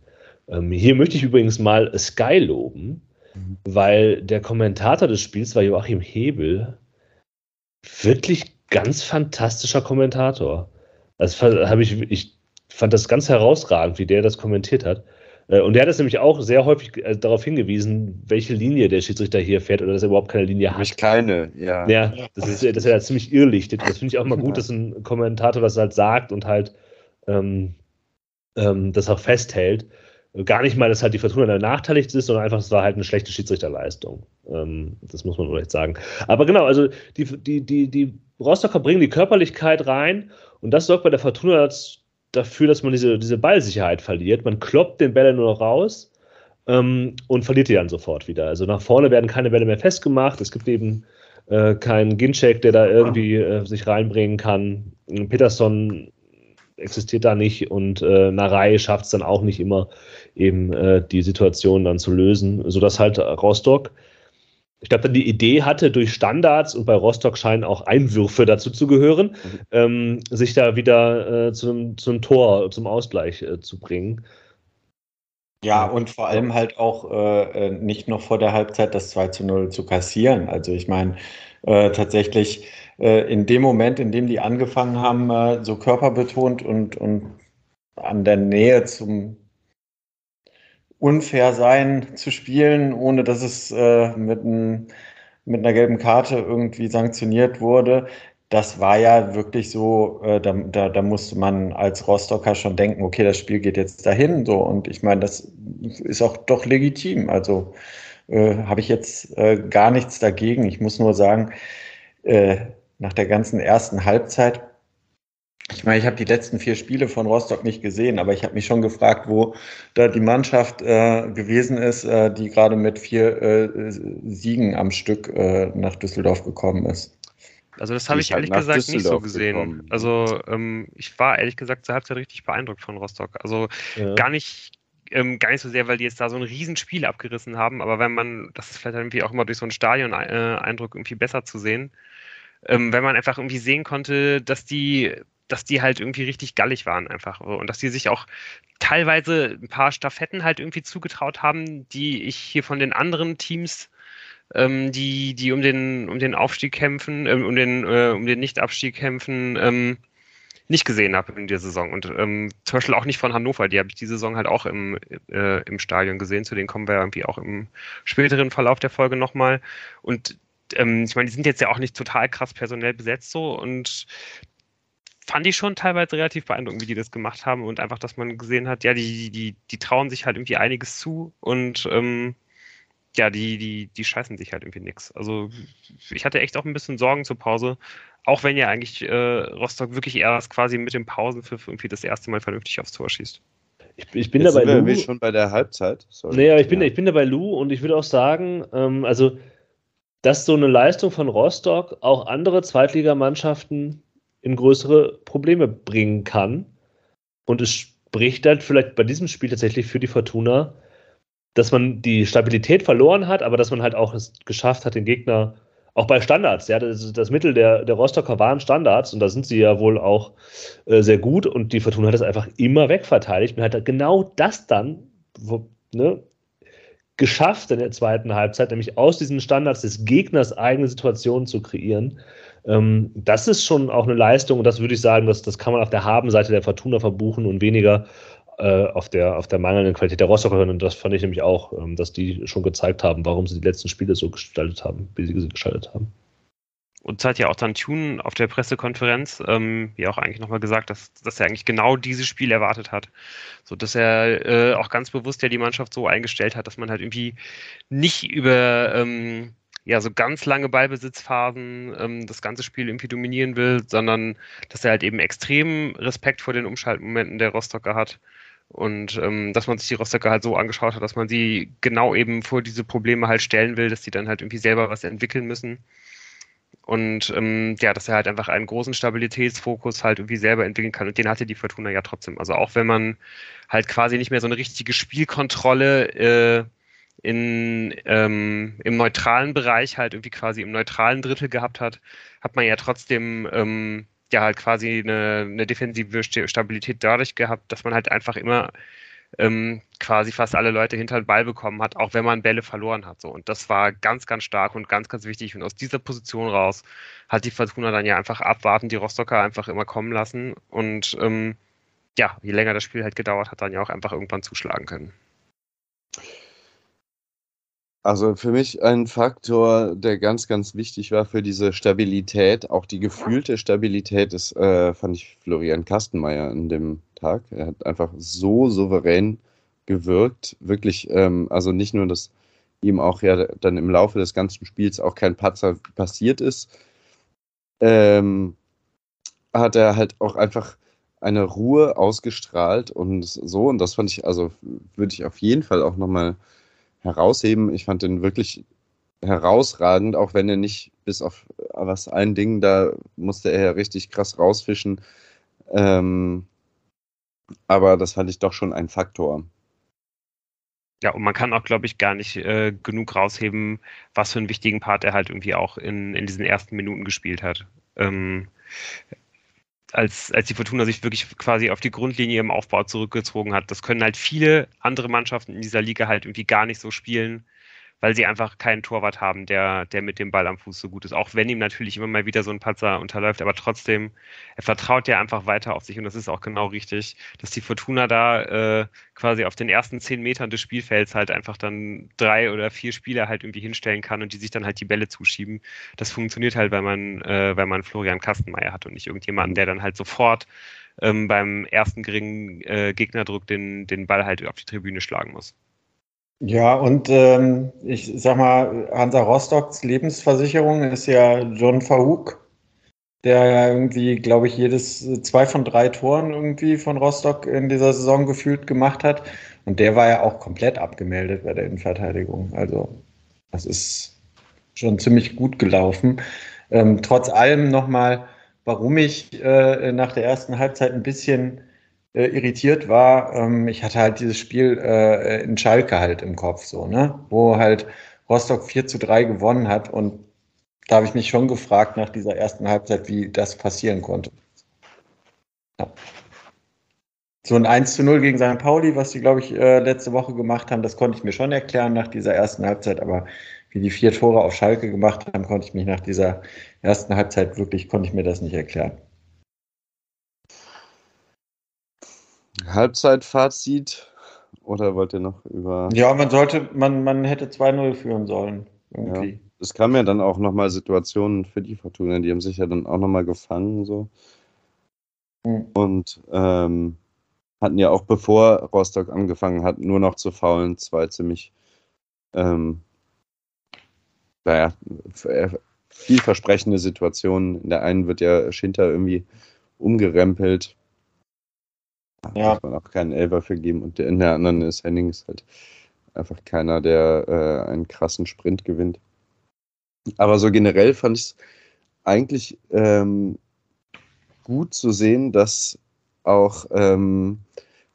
Ähm, hier möchte ich übrigens mal Sky loben, mhm. weil der Kommentator des Spiels war Joachim Hebel. Wirklich ganz fantastischer Kommentator. Das habe ich, ich fand das ganz herausragend, wie der das kommentiert hat. Äh, und der hat es nämlich auch sehr häufig äh, darauf hingewiesen, welche Linie der Schiedsrichter hier fährt oder dass er überhaupt keine Linie hat. Nicht keine, ja. Ja, das ist, das ist ja ziemlich irrlichtet. Das finde ich auch mal gut, dass ein Kommentator das halt sagt und halt ähm, ähm, das auch festhält. Gar nicht mal, dass halt die Fortuna nachteilig ist, sondern einfach, es war halt eine schlechte Schiedsrichterleistung. Ähm, das muss man vielleicht sagen. Aber genau, also die, die, die, die Rostocker bringen die Körperlichkeit rein und das sorgt bei der Fortuna dafür, dass man diese, diese Ballsicherheit verliert. Man kloppt den Bälle nur noch raus ähm, und verliert die dann sofort wieder. Also nach vorne werden keine Bälle mehr festgemacht. Es gibt eben äh, keinen Ginchek, der da irgendwie äh, sich reinbringen kann. Peterson existiert da nicht und äh, Narei schafft es dann auch nicht immer, eben äh, die Situation dann zu lösen, sodass halt Rostock, ich glaube, dann die Idee hatte, durch Standards und bei Rostock scheinen auch Einwürfe dazu zu gehören, mhm. ähm, sich da wieder äh, zum, zum Tor, zum Ausgleich äh, zu bringen. Ja, und vor allem halt auch äh, äh nicht noch vor der Halbzeit das 2 zu 0 zu kassieren. Also ich meine, äh, tatsächlich äh, in dem Moment, in dem die angefangen haben, äh, so körperbetont und, und an der Nähe zum Unfairsein zu spielen, ohne dass es äh, mit, ein, mit einer gelben Karte irgendwie sanktioniert wurde, das war ja wirklich so, äh, da, da, da musste man als Rostocker schon denken, okay, das Spiel geht jetzt dahin. So. Und ich meine, das ist auch doch legitim. Also äh, habe ich jetzt äh, gar nichts dagegen. Ich muss nur sagen, äh, nach der ganzen ersten Halbzeit. Ich meine, ich habe die letzten vier Spiele von Rostock nicht gesehen, aber ich habe mich schon gefragt, wo da die Mannschaft äh, gewesen ist, äh, die gerade mit vier äh, Siegen am Stück äh, nach Düsseldorf gekommen ist. Also das habe ich halt ehrlich halt gesagt nicht so gesehen. Gekommen. Also ähm, ich war ehrlich gesagt zur Halbzeit richtig beeindruckt von Rostock. Also ja. gar nicht ähm, gar nicht so sehr, weil die jetzt da so ein Riesenspiel abgerissen haben, aber wenn man, das ist vielleicht irgendwie auch immer durch so einen Stadion-Eindruck irgendwie besser zu sehen, ähm, wenn man einfach irgendwie sehen konnte, dass die, dass die halt irgendwie richtig gallig waren einfach und dass die sich auch teilweise ein paar Staffetten halt irgendwie zugetraut haben, die ich hier von den anderen Teams ähm, die, die um den, um den Aufstieg kämpfen, äh, um den, äh, um den Nichtabstieg kämpfen, ähm, nicht gesehen habe in der Saison. Und ähm, zum Beispiel auch nicht von Hannover, die habe ich die Saison halt auch im, äh, im Stadion gesehen. Zu denen kommen wir irgendwie auch im späteren Verlauf der Folge nochmal. Und ähm, ich meine, die sind jetzt ja auch nicht total krass personell besetzt so und fand ich schon teilweise relativ beeindruckend, wie die das gemacht haben und einfach, dass man gesehen hat, ja, die, die, die trauen sich halt irgendwie einiges zu und ähm, ja, die, die, die scheißen sich halt irgendwie nichts. Also ich hatte echt auch ein bisschen Sorgen zur Pause, auch wenn ja eigentlich äh, Rostock wirklich erst quasi mit dem Pausenpfiff irgendwie das erste Mal vernünftig aufs Tor schießt. Ich, ich bin Jetzt da bei Lou. schon bei der Halbzeit. Sorry. Aber ich bin, ja. ich bin da bei Lou und ich würde auch sagen, ähm, also dass so eine Leistung von Rostock auch andere Zweitligamannschaften in größere Probleme bringen kann. Und es spricht halt vielleicht bei diesem Spiel tatsächlich für die Fortuna, dass man die Stabilität verloren hat, aber dass man halt auch es geschafft hat, den Gegner auch bei Standards, ja, das, das Mittel der, der Rostocker waren Standards und da sind sie ja wohl auch äh, sehr gut und die Fortuna hat das einfach immer wegverteidigt und hat genau das dann, wo, ne, geschafft in der zweiten Halbzeit, nämlich aus diesen Standards des Gegners eigene Situationen zu kreieren. Ähm, das ist schon auch eine Leistung und das würde ich sagen, dass, das kann man auf der Habenseite der Fortuna verbuchen und weniger äh, auf, der, auf der mangelnden Qualität der Rostocker. Und das fand ich nämlich auch, ähm, dass die schon gezeigt haben, warum sie die letzten Spiele so gestaltet haben, wie sie sie gestaltet haben. Und hat ja auch dann Tune auf der Pressekonferenz, ähm, wie auch eigentlich nochmal gesagt, dass, dass er eigentlich genau dieses Spiel erwartet hat. So dass er äh, auch ganz bewusst ja die Mannschaft so eingestellt hat, dass man halt irgendwie nicht über ähm, ja so ganz lange Ballbesitzphasen ähm, das ganze Spiel irgendwie dominieren will, sondern dass er halt eben extrem Respekt vor den Umschaltmomenten der Rostocker hat Und ähm, dass man sich die Rostocker halt so angeschaut hat, dass man sie genau eben vor diese Probleme halt stellen will, dass die dann halt irgendwie selber was entwickeln müssen. Und ähm, ja, dass er halt einfach einen großen Stabilitätsfokus halt irgendwie selber entwickeln kann. Und den hatte die Fortuna ja trotzdem. Also auch wenn man halt quasi nicht mehr so eine richtige Spielkontrolle äh, in, ähm, im neutralen Bereich halt irgendwie quasi im neutralen Drittel gehabt hat, hat man ja trotzdem ähm, ja halt quasi eine, eine defensive Stabilität dadurch gehabt, dass man halt einfach immer ähm, quasi fast alle Leute hinter den Ball bekommen hat, auch wenn man Bälle verloren hat. So. Und das war ganz, ganz stark und ganz, ganz wichtig. Und aus dieser Position raus hat die Fortuna dann ja einfach abwarten, die Rostocker einfach immer kommen lassen. Und ähm, ja, je länger das Spiel halt gedauert hat, dann ja auch einfach irgendwann zuschlagen können. Also für mich ein Faktor, der ganz, ganz wichtig war für diese Stabilität, auch die gefühlte Stabilität, ist, äh, fand ich Florian Kastenmeier an dem Tag. Er hat einfach so souverän gewirkt. Wirklich, ähm, also nicht nur, dass ihm auch ja dann im Laufe des ganzen Spiels auch kein Patzer passiert ist, ähm, hat er halt auch einfach eine Ruhe ausgestrahlt und so. Und das fand ich, also würde ich auf jeden Fall auch nochmal herausheben. Ich fand den wirklich herausragend, auch wenn er nicht bis auf was ein Ding, da musste er ja richtig krass rausfischen. Ähm, aber das fand ich doch schon ein Faktor. Ja, und man kann auch, glaube ich, gar nicht äh, genug rausheben, was für einen wichtigen Part er halt irgendwie auch in, in diesen ersten Minuten gespielt hat. Ähm, als, als die Fortuna sich wirklich quasi auf die Grundlinie im Aufbau zurückgezogen hat. Das können halt viele andere Mannschaften in dieser Liga halt irgendwie gar nicht so spielen weil sie einfach keinen Torwart haben, der, der mit dem Ball am Fuß so gut ist. Auch wenn ihm natürlich immer mal wieder so ein Patzer unterläuft, aber trotzdem, er vertraut ja einfach weiter auf sich und das ist auch genau richtig, dass die Fortuna da äh, quasi auf den ersten zehn Metern des Spielfelds halt einfach dann drei oder vier Spieler halt irgendwie hinstellen kann und die sich dann halt die Bälle zuschieben. Das funktioniert halt, weil man, äh, weil man Florian Kastenmeier hat und nicht irgendjemanden, der dann halt sofort ähm, beim ersten geringen äh, Gegnerdruck den, den Ball halt auf die Tribüne schlagen muss. Ja, und ähm, ich sag mal, Hansa Rostocks Lebensversicherung ist ja John Verhoek, der ja irgendwie, glaube ich, jedes zwei von drei Toren irgendwie von Rostock in dieser Saison gefühlt gemacht hat. Und der war ja auch komplett abgemeldet bei der Innenverteidigung. Also, das ist schon ziemlich gut gelaufen. Ähm, trotz allem nochmal, warum ich äh, nach der ersten Halbzeit ein bisschen äh, irritiert war, ähm, ich hatte halt dieses Spiel äh, in Schalke halt im Kopf, so, ne? Wo halt Rostock 4 zu 3 gewonnen hat und da habe ich mich schon gefragt nach dieser ersten Halbzeit, wie das passieren konnte. Ja. So ein 1 zu 0 gegen St. Pauli, was die, glaube ich, äh, letzte Woche gemacht haben, das konnte ich mir schon erklären nach dieser ersten Halbzeit, aber wie die vier Tore auf Schalke gemacht haben, konnte ich mich nach dieser ersten Halbzeit wirklich, konnte ich mir das nicht erklären. Halbzeitfazit oder wollt ihr noch über. Ja, man sollte, man, man hätte 2-0 führen sollen. Irgendwie. Ja. Es kamen ja dann auch nochmal Situationen für die Fortuna, die haben sich ja dann auch nochmal gefangen so. Mhm. Und ähm, hatten ja auch bevor Rostock angefangen hat, nur noch zu faulen, zwei ziemlich ähm, naja, äh, vielversprechende Situationen. In der einen wird ja Schinter irgendwie umgerempelt ja. muss man auch keinen Elfer für geben. Und in der anderen ist Hennings halt einfach keiner, der äh, einen krassen Sprint gewinnt. Aber so generell fand ich es eigentlich ähm, gut zu sehen, dass auch ähm,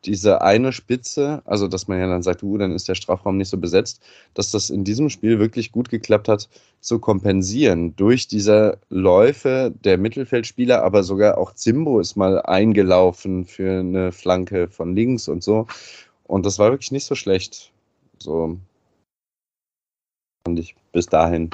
diese eine Spitze, also dass man ja dann sagt, uh, dann ist der Strafraum nicht so besetzt, dass das in diesem Spiel wirklich gut geklappt hat, zu kompensieren durch diese Läufe der Mittelfeldspieler, aber sogar auch Zimbo ist mal eingelaufen für eine Flanke von links und so. Und das war wirklich nicht so schlecht. So fand ich bis dahin.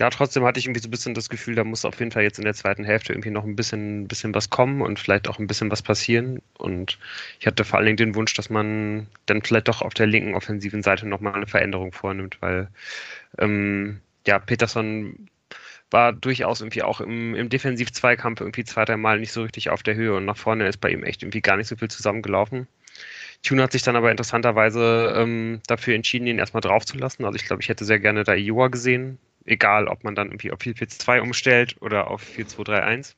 Ja, trotzdem hatte ich irgendwie so ein bisschen das Gefühl, da muss auf jeden Fall jetzt in der zweiten Hälfte irgendwie noch ein bisschen, bisschen was kommen und vielleicht auch ein bisschen was passieren. Und ich hatte vor allen Dingen den Wunsch, dass man dann vielleicht doch auf der linken offensiven Seite nochmal eine Veränderung vornimmt, weil ähm, ja, Peterson war durchaus irgendwie auch im, im Defensiv-Zweikampf irgendwie zwei, Mal nicht so richtig auf der Höhe und nach vorne ist bei ihm echt irgendwie gar nicht so viel zusammengelaufen. Tune hat sich dann aber interessanterweise ähm, dafür entschieden, ihn erstmal draufzulassen. Also ich glaube, ich hätte sehr gerne da Iowa gesehen, egal ob man dann irgendwie auf 4-4-2 umstellt oder auf 4-2-3-1.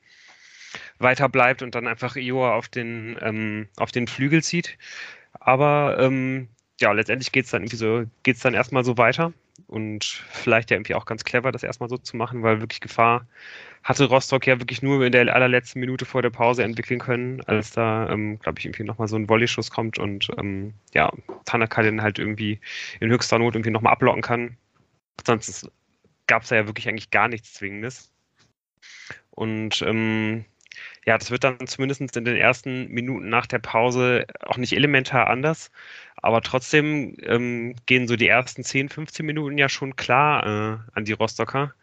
weiter bleibt und dann einfach Ioa auf den, ähm, auf den Flügel zieht. Aber ähm, ja, letztendlich geht es dann irgendwie so, geht's dann erstmal so weiter. Und vielleicht ja irgendwie auch ganz clever, das erstmal so zu machen, weil wirklich Gefahr hatte Rostock ja wirklich nur in der allerletzten Minute vor der Pause entwickeln können, als da, ähm, glaube ich, irgendwie nochmal so ein Volley-Schuss kommt und ähm, ja, Tanaka den halt irgendwie in höchster Not irgendwie nochmal ablocken kann. Sonst gab es ja wirklich eigentlich gar nichts Zwingendes. Und ähm, ja, das wird dann zumindest in den ersten Minuten nach der Pause auch nicht elementar anders. Aber trotzdem ähm, gehen so die ersten 10, 15 Minuten ja schon klar äh, an die Rostocker,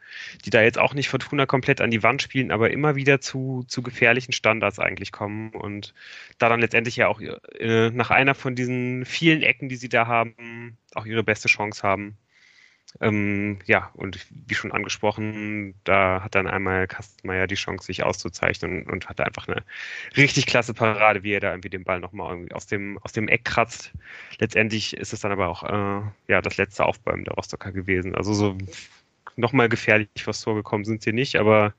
die da jetzt auch nicht Fortuna komplett an die Wand spielen, aber immer wieder zu, zu gefährlichen Standards eigentlich kommen und da dann letztendlich ja auch äh, nach einer von diesen vielen Ecken, die sie da haben, auch ihre beste Chance haben. Ähm, ja, und wie schon angesprochen, da hat dann einmal Kastenmeier die Chance, sich auszuzeichnen und, und hatte einfach eine richtig klasse Parade, wie er da irgendwie den Ball nochmal irgendwie aus dem, aus dem Eck kratzt. Letztendlich ist es dann aber auch äh, ja, das letzte Aufbäumen der Rostocker gewesen. Also so nochmal gefährlich vors Tor gekommen sind sie nicht, aber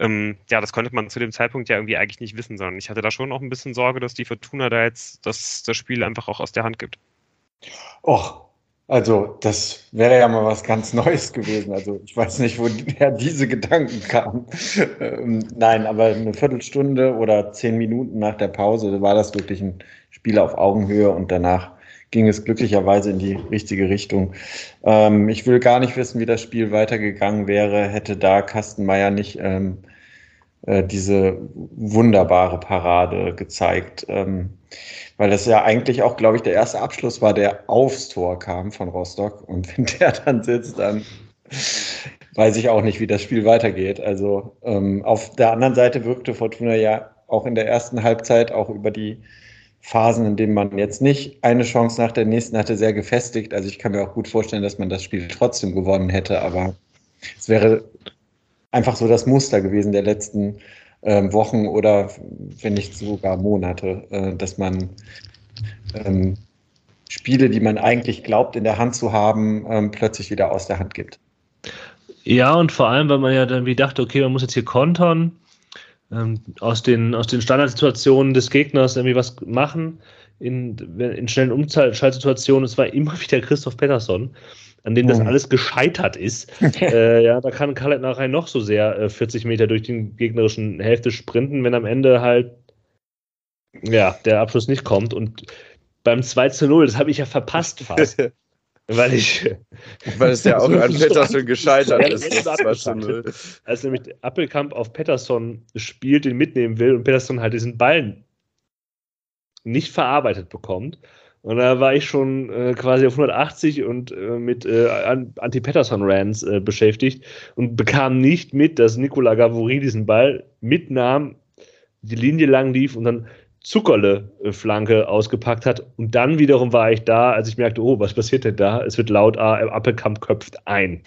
ähm, ja, das konnte man zu dem Zeitpunkt ja irgendwie eigentlich nicht wissen, sondern ich hatte da schon auch ein bisschen Sorge, dass die Fortuna da jetzt das, das Spiel einfach auch aus der Hand gibt. Och, also, das wäre ja mal was ganz Neues gewesen. Also, ich weiß nicht, woher diese Gedanken kamen. Ähm, nein, aber eine Viertelstunde oder zehn Minuten nach der Pause war das wirklich ein Spiel auf Augenhöhe und danach ging es glücklicherweise in die richtige Richtung. Ähm, ich will gar nicht wissen, wie das Spiel weitergegangen wäre, hätte da Kastenmeier nicht ähm, äh, diese wunderbare Parade gezeigt. Ähm, weil das ja eigentlich auch, glaube ich, der erste Abschluss war, der aufs Tor kam von Rostock. Und wenn der dann sitzt, dann weiß ich auch nicht, wie das Spiel weitergeht. Also ähm, auf der anderen Seite wirkte Fortuna ja auch in der ersten Halbzeit auch über die Phasen, in denen man jetzt nicht eine Chance nach der nächsten hatte, sehr gefestigt. Also ich kann mir auch gut vorstellen, dass man das Spiel trotzdem gewonnen hätte, aber es wäre einfach so das Muster gewesen der letzten ähm, Wochen oder wenn nicht sogar Monate, äh, dass man ähm, Spiele, die man eigentlich glaubt in der Hand zu haben, ähm, plötzlich wieder aus der Hand gibt. Ja, und vor allem, weil man ja dann wie dachte, okay, man muss jetzt hier kontern, ähm, aus, den, aus den Standardsituationen des Gegners irgendwie was machen, in, in schnellen Umschaltsituationen. Es war immer wieder Christoph Pettersson, an dem das mhm. alles gescheitert ist. äh, ja, da kann Khaled nachher noch so sehr äh, 40 Meter durch den gegnerischen Hälfte sprinten, wenn am Ende halt ja, der Abschluss nicht kommt. Und beim 2 zu 0, das habe ich ja verpasst fast. weil ich. Weil es ja auch an Pettersson gescheitert ist. Das Als nämlich Appelkamp auf Pettersson spielt, den mitnehmen will und Pettersson halt diesen Ball nicht verarbeitet bekommt und da war ich schon äh, quasi auf 180 und äh, mit äh, Anti-Patterson-Rans äh, beschäftigt und bekam nicht mit, dass Nicola Gavouri diesen Ball mitnahm, die Linie lang lief und dann Zuckerle-Flanke ausgepackt hat. Und dann wiederum war ich da, als ich merkte, oh, was passiert denn da? Es wird laut, ah, Appelkamp köpft ein.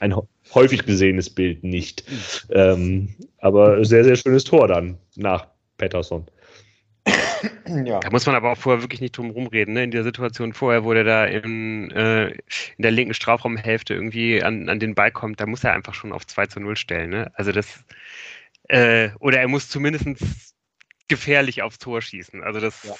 Ein häufig gesehenes Bild nicht. Ähm, aber sehr, sehr schönes Tor dann nach Patterson. Ja. Da muss man aber auch vorher wirklich nicht drum rumreden. Ne? In der Situation vorher, wo der da in, äh, in der linken Strafraumhälfte irgendwie an, an den Ball kommt, da muss er einfach schon auf 2 zu 0 stellen. Ne? Also das, äh, oder er muss zumindest gefährlich aufs Tor schießen. Also das, ja.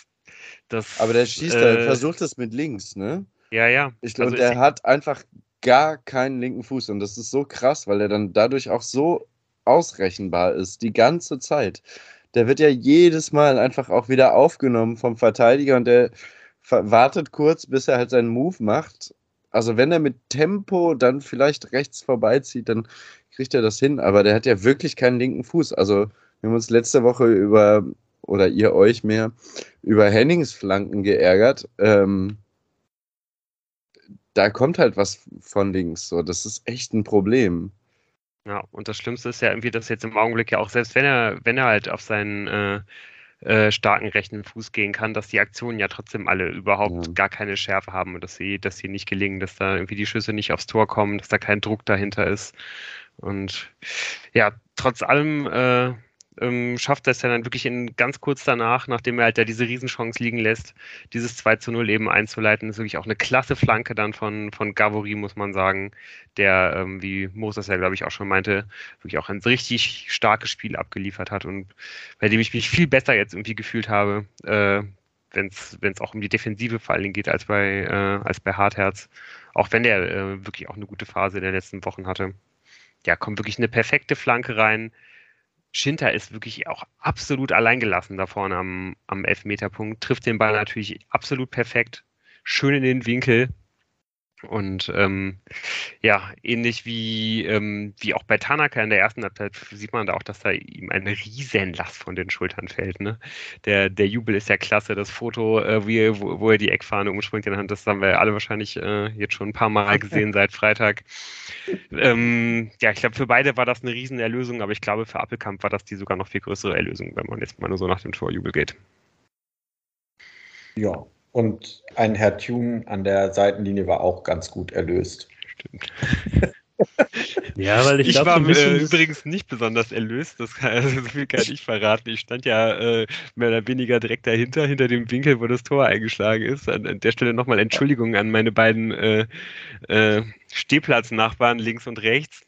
das Aber der schießt, äh, er versucht es mit links, ne? Ja, ja. Ich glaube, also der hat einfach gar keinen linken Fuß und das ist so krass, weil er dann dadurch auch so ausrechenbar ist, die ganze Zeit der wird ja jedes Mal einfach auch wieder aufgenommen vom Verteidiger und der wartet kurz, bis er halt seinen Move macht. Also wenn er mit Tempo dann vielleicht rechts vorbeizieht, dann kriegt er das hin. Aber der hat ja wirklich keinen linken Fuß. Also wir haben uns letzte Woche über, oder ihr euch mehr, über Hennings Flanken geärgert. Ähm, da kommt halt was von links. So, das ist echt ein Problem. Ja, und das Schlimmste ist ja irgendwie, dass jetzt im Augenblick ja auch, selbst wenn er, wenn er halt auf seinen äh, äh, starken rechten Fuß gehen kann, dass die Aktionen ja trotzdem alle überhaupt ja. gar keine Schärfe haben und dass sie, dass sie nicht gelingen, dass da irgendwie die Schüsse nicht aufs Tor kommen, dass da kein Druck dahinter ist. Und ja, trotz allem äh, ähm, schafft das dann wirklich in ganz kurz danach, nachdem er halt da diese Riesenchance liegen lässt, dieses 2 zu 0 eben einzuleiten. Das ist wirklich auch eine klasse Flanke dann von, von Gavori, muss man sagen, der, ähm, wie Moses ja, glaube ich, auch schon meinte, wirklich auch ein richtig starkes Spiel abgeliefert hat und bei dem ich mich viel besser jetzt irgendwie gefühlt habe, äh, wenn es auch um die Defensive vor allen Dingen geht, als bei, äh, als bei Hartherz. Auch wenn der äh, wirklich auch eine gute Phase in den letzten Wochen hatte. Ja, kommt wirklich eine perfekte Flanke rein. Schinter ist wirklich auch absolut alleingelassen da vorne am, am Elfmeterpunkt, trifft den Ball natürlich absolut perfekt, schön in den Winkel. Und ähm, ja, ähnlich wie, ähm, wie auch bei Tanaka in der ersten Halbzeit sieht man da auch, dass da ihm eine Riesenlast von den Schultern fällt. Ne? Der, der Jubel ist ja klasse. Das Foto, äh, wie, wo, wo er die Eckfahne umspringt in der Hand, das haben wir alle wahrscheinlich äh, jetzt schon ein paar Mal gesehen seit Freitag. Ähm, ja, ich glaube, für beide war das eine Riesenerlösung, aber ich glaube, für Appelkamp war das die sogar noch viel größere Erlösung, wenn man jetzt mal nur so nach dem Torjubel geht. Ja, und ein Herr Thune an der Seitenlinie war auch ganz gut erlöst. Stimmt. Ja, weil ich, Ich, glaub, war äh, übrigens nicht besonders erlöst, das kann, also so viel kann ich verraten. Ich stand ja äh, mehr oder weniger direkt dahinter, hinter dem Winkel, wo das Tor eingeschlagen ist. An, an der Stelle nochmal Entschuldigung an meine beiden äh, äh, Stehplatznachbarn links und rechts,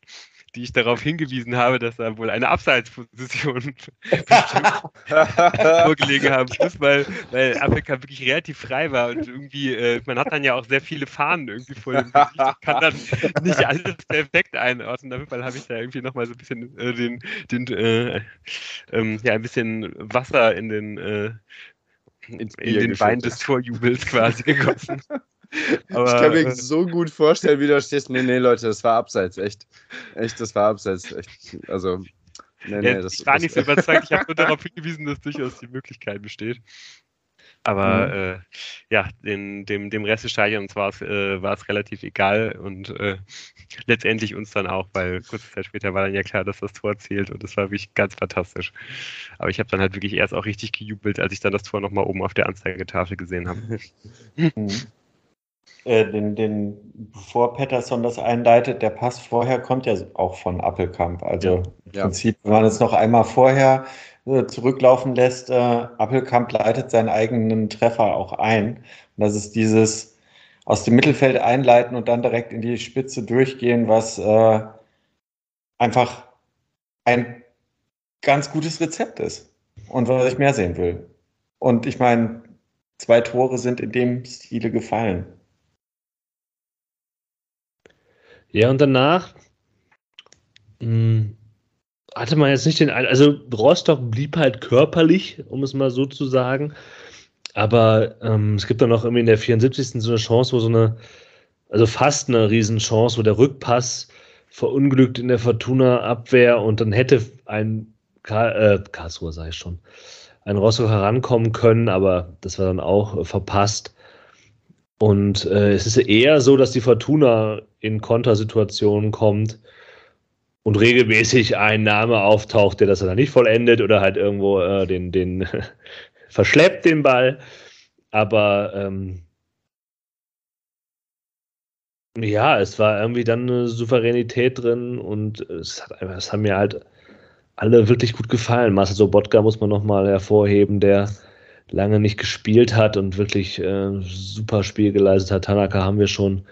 die ich darauf hingewiesen habe, dass da wohl eine Abseitsposition vorgelegen haben muss, weil, weil Afrika wirklich relativ frei war und irgendwie, äh, man hat dann ja auch sehr viele Fahnen irgendwie vor dem Gesicht und kann dann nicht alles perfekt einordnen. Auf jeden Fall habe ich da irgendwie nochmal so ein bisschen äh, den, den äh, ähm, ja, ein bisschen Wasser in den äh, in, in den Wein des Torjubels quasi gegossen. Aber, ich kann mir äh, so gut vorstellen, wie du stehst. Nee, nee, Leute, das war abseits, echt. Echt, das war abseits. Echt. Also, nee, nee, Ja, das, ich war das, nicht so überzeugt, ich habe nur darauf hingewiesen, dass durchaus die Möglichkeit besteht. Aber äh, ja, den, dem, dem Rest des Stadions war es äh, relativ egal und äh, letztendlich uns dann auch, weil kurze Zeit später war dann ja klar, dass das Tor zählt und das war wirklich ganz fantastisch. Aber ich habe dann halt wirklich erst auch richtig gejubelt, als ich dann das Tor nochmal oben auf der Anzeigetafel gesehen habe. Mhm. Äh, den, den, bevor Pettersson das einleitet, der Pass vorher kommt ja auch von Appelkamp. Also im Ja. Prinzip, wenn man es noch einmal vorher äh, zurücklaufen lässt, äh, Appelkamp leitet seinen eigenen Treffer auch ein. Und das ist dieses aus dem Mittelfeld einleiten und dann direkt in die Spitze durchgehen, was äh, einfach ein ganz gutes Rezept ist und was ich mehr sehen will. Und ich meine, zwei Tore sind in dem Stile gefallen. Ja, und danach mh, hatte man jetzt nicht den, also Rostock blieb halt körperlich, um es mal so zu sagen. Aber ähm, es gibt dann noch irgendwie in der 74. so eine Chance, wo so eine, also fast eine Riesenchance, wo der Rückpass verunglückt in der Fortuna-Abwehr und dann hätte ein Ka äh, Karlsruhe, sage ich schon, ein Rostock herankommen können, aber das war dann auch äh, verpasst. Und äh, es ist eher so, dass die Fortuna in Kontersituationen kommt und regelmäßig ein Name auftaucht, der das dann nicht vollendet oder halt irgendwo äh, den, den verschleppt den Ball. Aber ähm, ja, es war irgendwie dann eine Souveränität drin und es hat einfach, es haben mir halt alle wirklich gut gefallen. Marcel Sobotka muss man nochmal hervorheben, der lange nicht gespielt hat und wirklich äh, super Spiel geleistet hat. Tanaka haben wir schon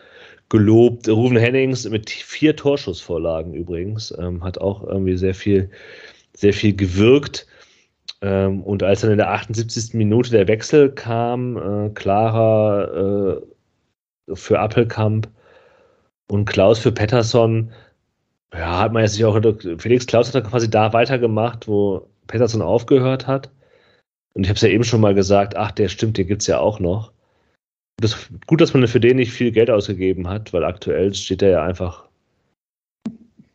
gelobt. Ruven Hennings mit vier Torschussvorlagen übrigens ähm, hat auch irgendwie sehr viel, sehr viel gewirkt. Ähm, und als dann in der 78. Minute der Wechsel kam, äh, klarer äh, für Appelkamp und Klaus für Pettersson, ja, hat man jetzt sich auch, Felix Klaus hat dann quasi da weitergemacht, wo Pettersson aufgehört hat. Und ich habe es ja eben schon mal gesagt, ach, der stimmt, den gibt es ja auch noch. Das, gut, dass man für den nicht viel Geld ausgegeben hat, weil aktuell steht er ja einfach,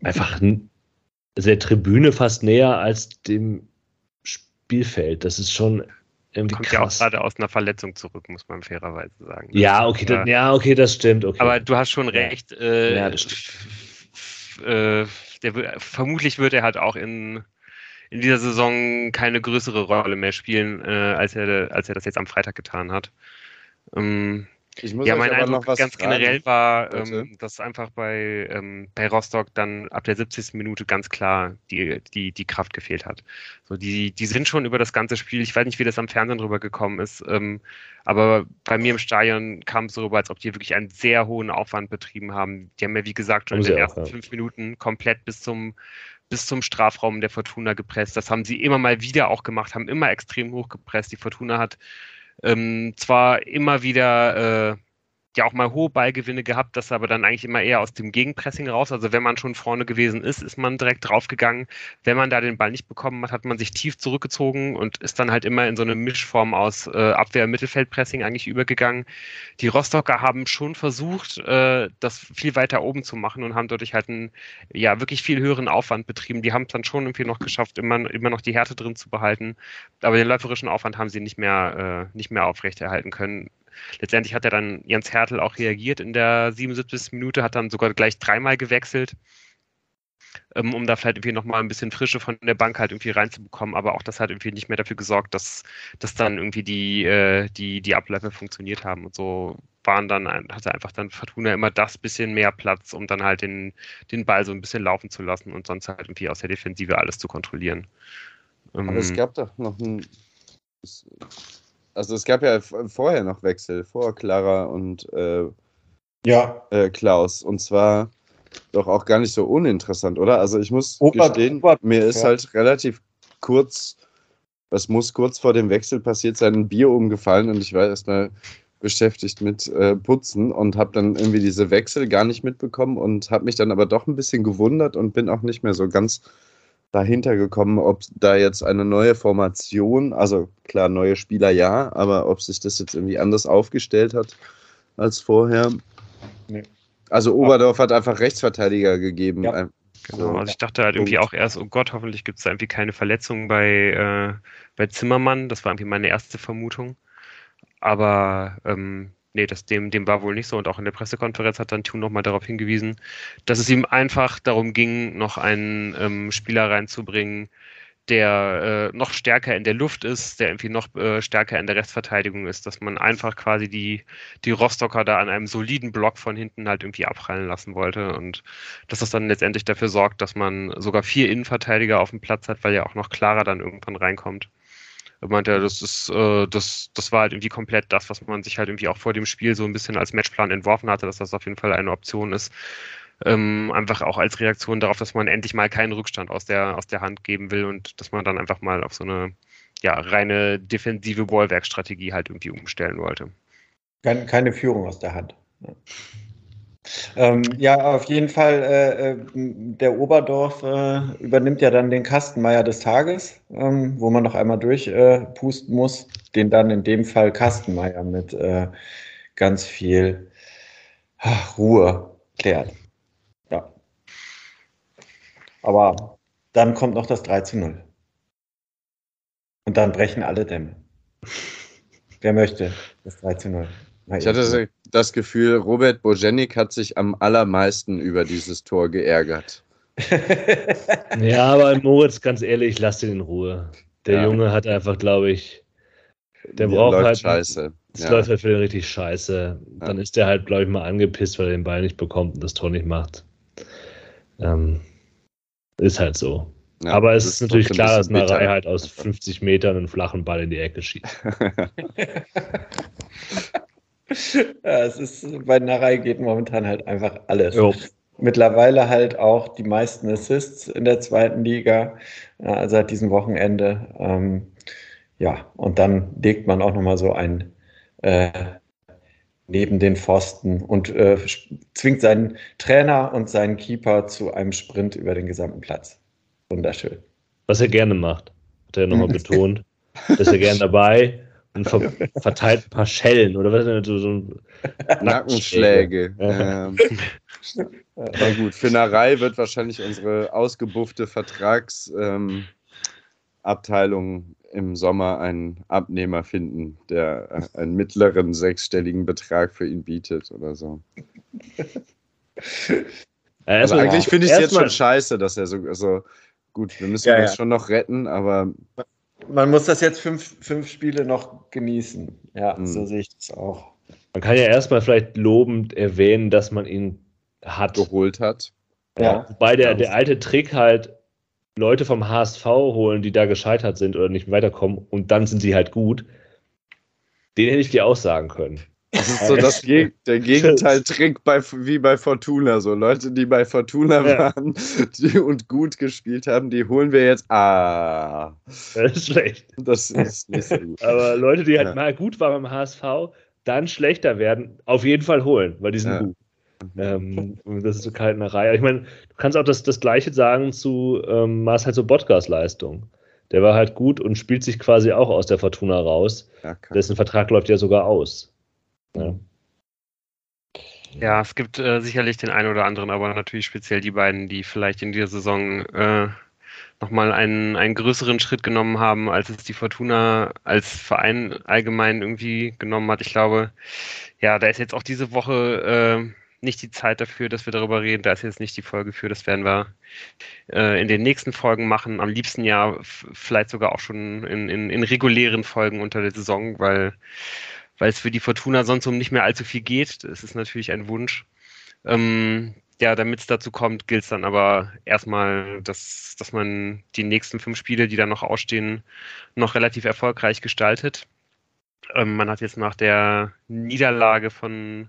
einfach der Tribüne fast näher als dem Spielfeld. Das ist schon irgendwie Kommt ja auch krass. gerade aus einer Verletzung zurück, muss man fairerweise sagen. ja, okay, das, ja, okay, das stimmt. Okay. Aber du hast schon recht. Äh, Ja, das f- äh, der, vermutlich wird er halt auch in, in dieser Saison keine größere Rolle mehr spielen, äh, als, er, als er das jetzt am Freitag getan hat. Ähm, Ich muss Ja, mein Eindruck noch was ganz fragen. generell war, ähm, dass einfach bei, ähm, bei Rostock dann ab der 70. Minute ganz klar die, die, die Kraft gefehlt hat. So, die, die sind schon über das ganze Spiel, ich weiß nicht, wie das am Fernsehen drüber gekommen ist, ähm, aber bei mir im Stadion kam es so rüber, als ob die wirklich einen sehr hohen Aufwand betrieben haben. Die haben ja, wie gesagt, schon Haben in den auch, ersten ja. fünf Minuten komplett bis zum bis zum Strafraum der Fortuna gepresst. Das haben sie immer mal wieder auch gemacht, haben immer extrem hoch gepresst. Die Fortuna hat ähm, zwar immer wieder äh, ja auch mal hohe Ballgewinne gehabt, das aber dann eigentlich immer eher aus dem Gegenpressing raus. Also wenn man schon vorne gewesen ist, ist man direkt draufgegangen. Wenn man da den Ball nicht bekommen hat, hat man sich tief zurückgezogen und ist dann halt immer in so eine Mischform aus äh, Abwehr-Mittelfeldpressing eigentlich übergegangen. Die Rostocker haben schon versucht, äh, das viel weiter oben zu machen und haben dadurch halt einen ja wirklich viel höheren Aufwand betrieben. Die haben es dann schon irgendwie noch geschafft, immer, immer noch die Härte drin zu behalten. Aber den läuferischen Aufwand haben sie nicht mehr, äh, nicht mehr aufrechterhalten können. Letztendlich hat er dann Jens Hertel auch reagiert in der 77. Minute, hat dann sogar gleich dreimal gewechselt, ähm, um da vielleicht irgendwie nochmal ein bisschen Frische von der Bank halt irgendwie reinzubekommen. Aber auch das hat irgendwie nicht mehr dafür gesorgt, dass, dass dann irgendwie die, äh, die, die Abläufe funktioniert haben. Und so waren dann, hatte einfach dann Fortuna immer das bisschen mehr Platz, um dann halt den, den Ball so ein bisschen laufen zu lassen und sonst halt irgendwie aus der Defensive alles zu kontrollieren. Aber es Ähm, gab doch noch ein. es- Also es gab ja vorher noch Wechsel, vor Clara und äh, Ja, äh, Klaus. Und zwar doch auch gar nicht so uninteressant, oder? Also ich muss Ober- gestehen, Ober- mir ist ja. halt relativ kurz, was muss kurz vor dem Wechsel passiert sein, ein Bier umgefallen und ich war erstmal beschäftigt mit äh, Putzen und habe dann irgendwie diese Wechsel gar nicht mitbekommen und habe mich dann aber doch ein bisschen gewundert und bin auch nicht mehr so ganz dahinter gekommen, ob da jetzt eine neue Formation, also klar, neue Spieler ja, aber ob sich das jetzt irgendwie anders aufgestellt hat als vorher. Nee. Also Oberdorf hat einfach Rechtsverteidiger gegeben. Ja. Genau, So. also ich dachte halt irgendwie auch erst, oh Gott, hoffentlich gibt es da irgendwie keine Verletzung bei, äh, bei Zimmermann. Das war irgendwie meine erste Vermutung. Aber ähm, nee, das, dem, dem war wohl nicht so. Und auch in der Pressekonferenz hat dann Thun nochmal darauf hingewiesen, dass es ihm einfach darum ging, noch einen ähm, Spieler reinzubringen, der äh, noch stärker in der Luft ist, der irgendwie noch äh, stärker in der Restverteidigung ist, dass man einfach quasi die, die Rostocker da an einem soliden Block von hinten halt irgendwie abprallen lassen wollte und dass das dann letztendlich dafür sorgt, dass man sogar vier Innenverteidiger auf dem Platz hat, weil ja auch noch Clara dann irgendwann reinkommt. Er meinte, ja, das ist, äh, das, das war halt irgendwie komplett das, was man sich halt irgendwie auch vor dem Spiel so ein bisschen als Matchplan entworfen hatte, dass das auf jeden Fall eine Option ist. Ähm, einfach auch als Reaktion darauf, dass man endlich mal keinen Rückstand aus der, aus der Hand geben will und dass man dann einfach mal auf so eine ja, reine defensive Bollwerkstrategie halt irgendwie umstellen wollte. kein, keine Führung aus der Hand. Ja. Ähm, ja, auf jeden Fall, äh, äh, der Oberdorf äh, übernimmt ja dann den Kastenmeier des Tages, ähm, wo man noch einmal durchpusten äh, muss, den dann in dem Fall Kastenmeier mit äh, ganz viel ach, Ruhe klärt. Ja. Aber dann kommt noch das 3 zu 0. Und dann brechen alle Dämme. Wer möchte das 3 zu 0? Ich hatte das Gefühl, Robert Bojenik hat sich am allermeisten über dieses Tor geärgert. Ja, aber Moritz, ganz ehrlich, lass den in Ruhe. Der Ja. Junge hat einfach, glaube ich, der Mir braucht läuft halt. scheiße. Es Ja. läuft halt für den richtig scheiße. Dann ist der halt, glaube ich, mal angepisst, weil er den Ball nicht bekommt und das Tor nicht macht. Ähm, ist halt so. Ja, aber es das ist natürlich klar, dass Narei halt aus 50 Metern einen flachen Ball in die Ecke schießt. Ja, es ist, bei Narei geht momentan halt einfach alles. Jo. Mittlerweile halt auch die meisten Assists in der zweiten Liga äh, seit diesem Wochenende. Ähm, ja, und dann legt man auch nochmal so ein äh, neben den Pfosten und äh, zwingt seinen Trainer und seinen Keeper zu einem Sprint über den gesamten Platz. Wunderschön. Was er gerne macht, hat er nochmal betont. Ist er gerne dabei und ver verteilt ein paar Schellen oder was? So, so Nackenschläge. Ähm, aber gut, für Narei wird wahrscheinlich unsere ausgebuffte Vertragsabteilung ähm, im Sommer einen Abnehmer finden, der äh, einen mittleren sechsstelligen Betrag für ihn bietet oder so. Ja, Also eigentlich finde ich es jetzt schon scheiße, dass er so, also gut, wir müssen Ja, das ja. schon noch retten, aber Man muss das jetzt fünf, fünf Spiele noch genießen. Ja, Mhm. so sehe ich das auch. Man kann ja erstmal vielleicht lobend erwähnen, dass man ihn hat. Geholt hat. Ja. Wobei der, der alte Trick halt Leute vom HSV holen, die da gescheitert sind oder nicht weiterkommen und dann sind sie halt gut. Den hätte ich dir auch sagen können. Das ist so das Geg der Gegenteil-Trick bei, wie bei Fortuna. So Leute, die bei Fortuna ja. waren die, und gut gespielt haben, die holen wir jetzt. Ah. Das ist schlecht. Das ist nicht so gut. Aber Leute, die halt ja. mal gut waren beim HSV, dann schlechter werden, auf jeden Fall holen, weil die sind ja. gut. Ähm, das ist so Kaltnerei. Ich meine, du kannst auch das, das Gleiche sagen zu ähm, Marcel so Podcast-Leistung. Der war halt gut und spielt sich quasi auch aus der Fortuna raus. Ja, Dessen Vertrag läuft ja sogar aus. Ja. Ja, es gibt äh, sicherlich den einen oder anderen, aber natürlich speziell die beiden, die vielleicht in dieser Saison äh, nochmal einen, einen größeren Schritt genommen haben, als es die Fortuna als Verein allgemein irgendwie genommen hat. Ich glaube, ja, da ist jetzt auch diese Woche äh, nicht die Zeit dafür, dass wir darüber reden. Da ist jetzt nicht die Folge für. Das werden wir äh, in den nächsten Folgen machen. Am liebsten ja vielleicht sogar auch schon in, in, in regulären Folgen unter der Saison, weil weil es für die Fortuna sonst um nicht mehr allzu viel geht. Das ist natürlich ein Wunsch. Ähm, ja, damit es dazu kommt, gilt es dann aber erstmal, dass, dass man die nächsten fünf Spiele, die dann noch ausstehen, noch relativ erfolgreich gestaltet. Ähm, man hat jetzt nach der Niederlage von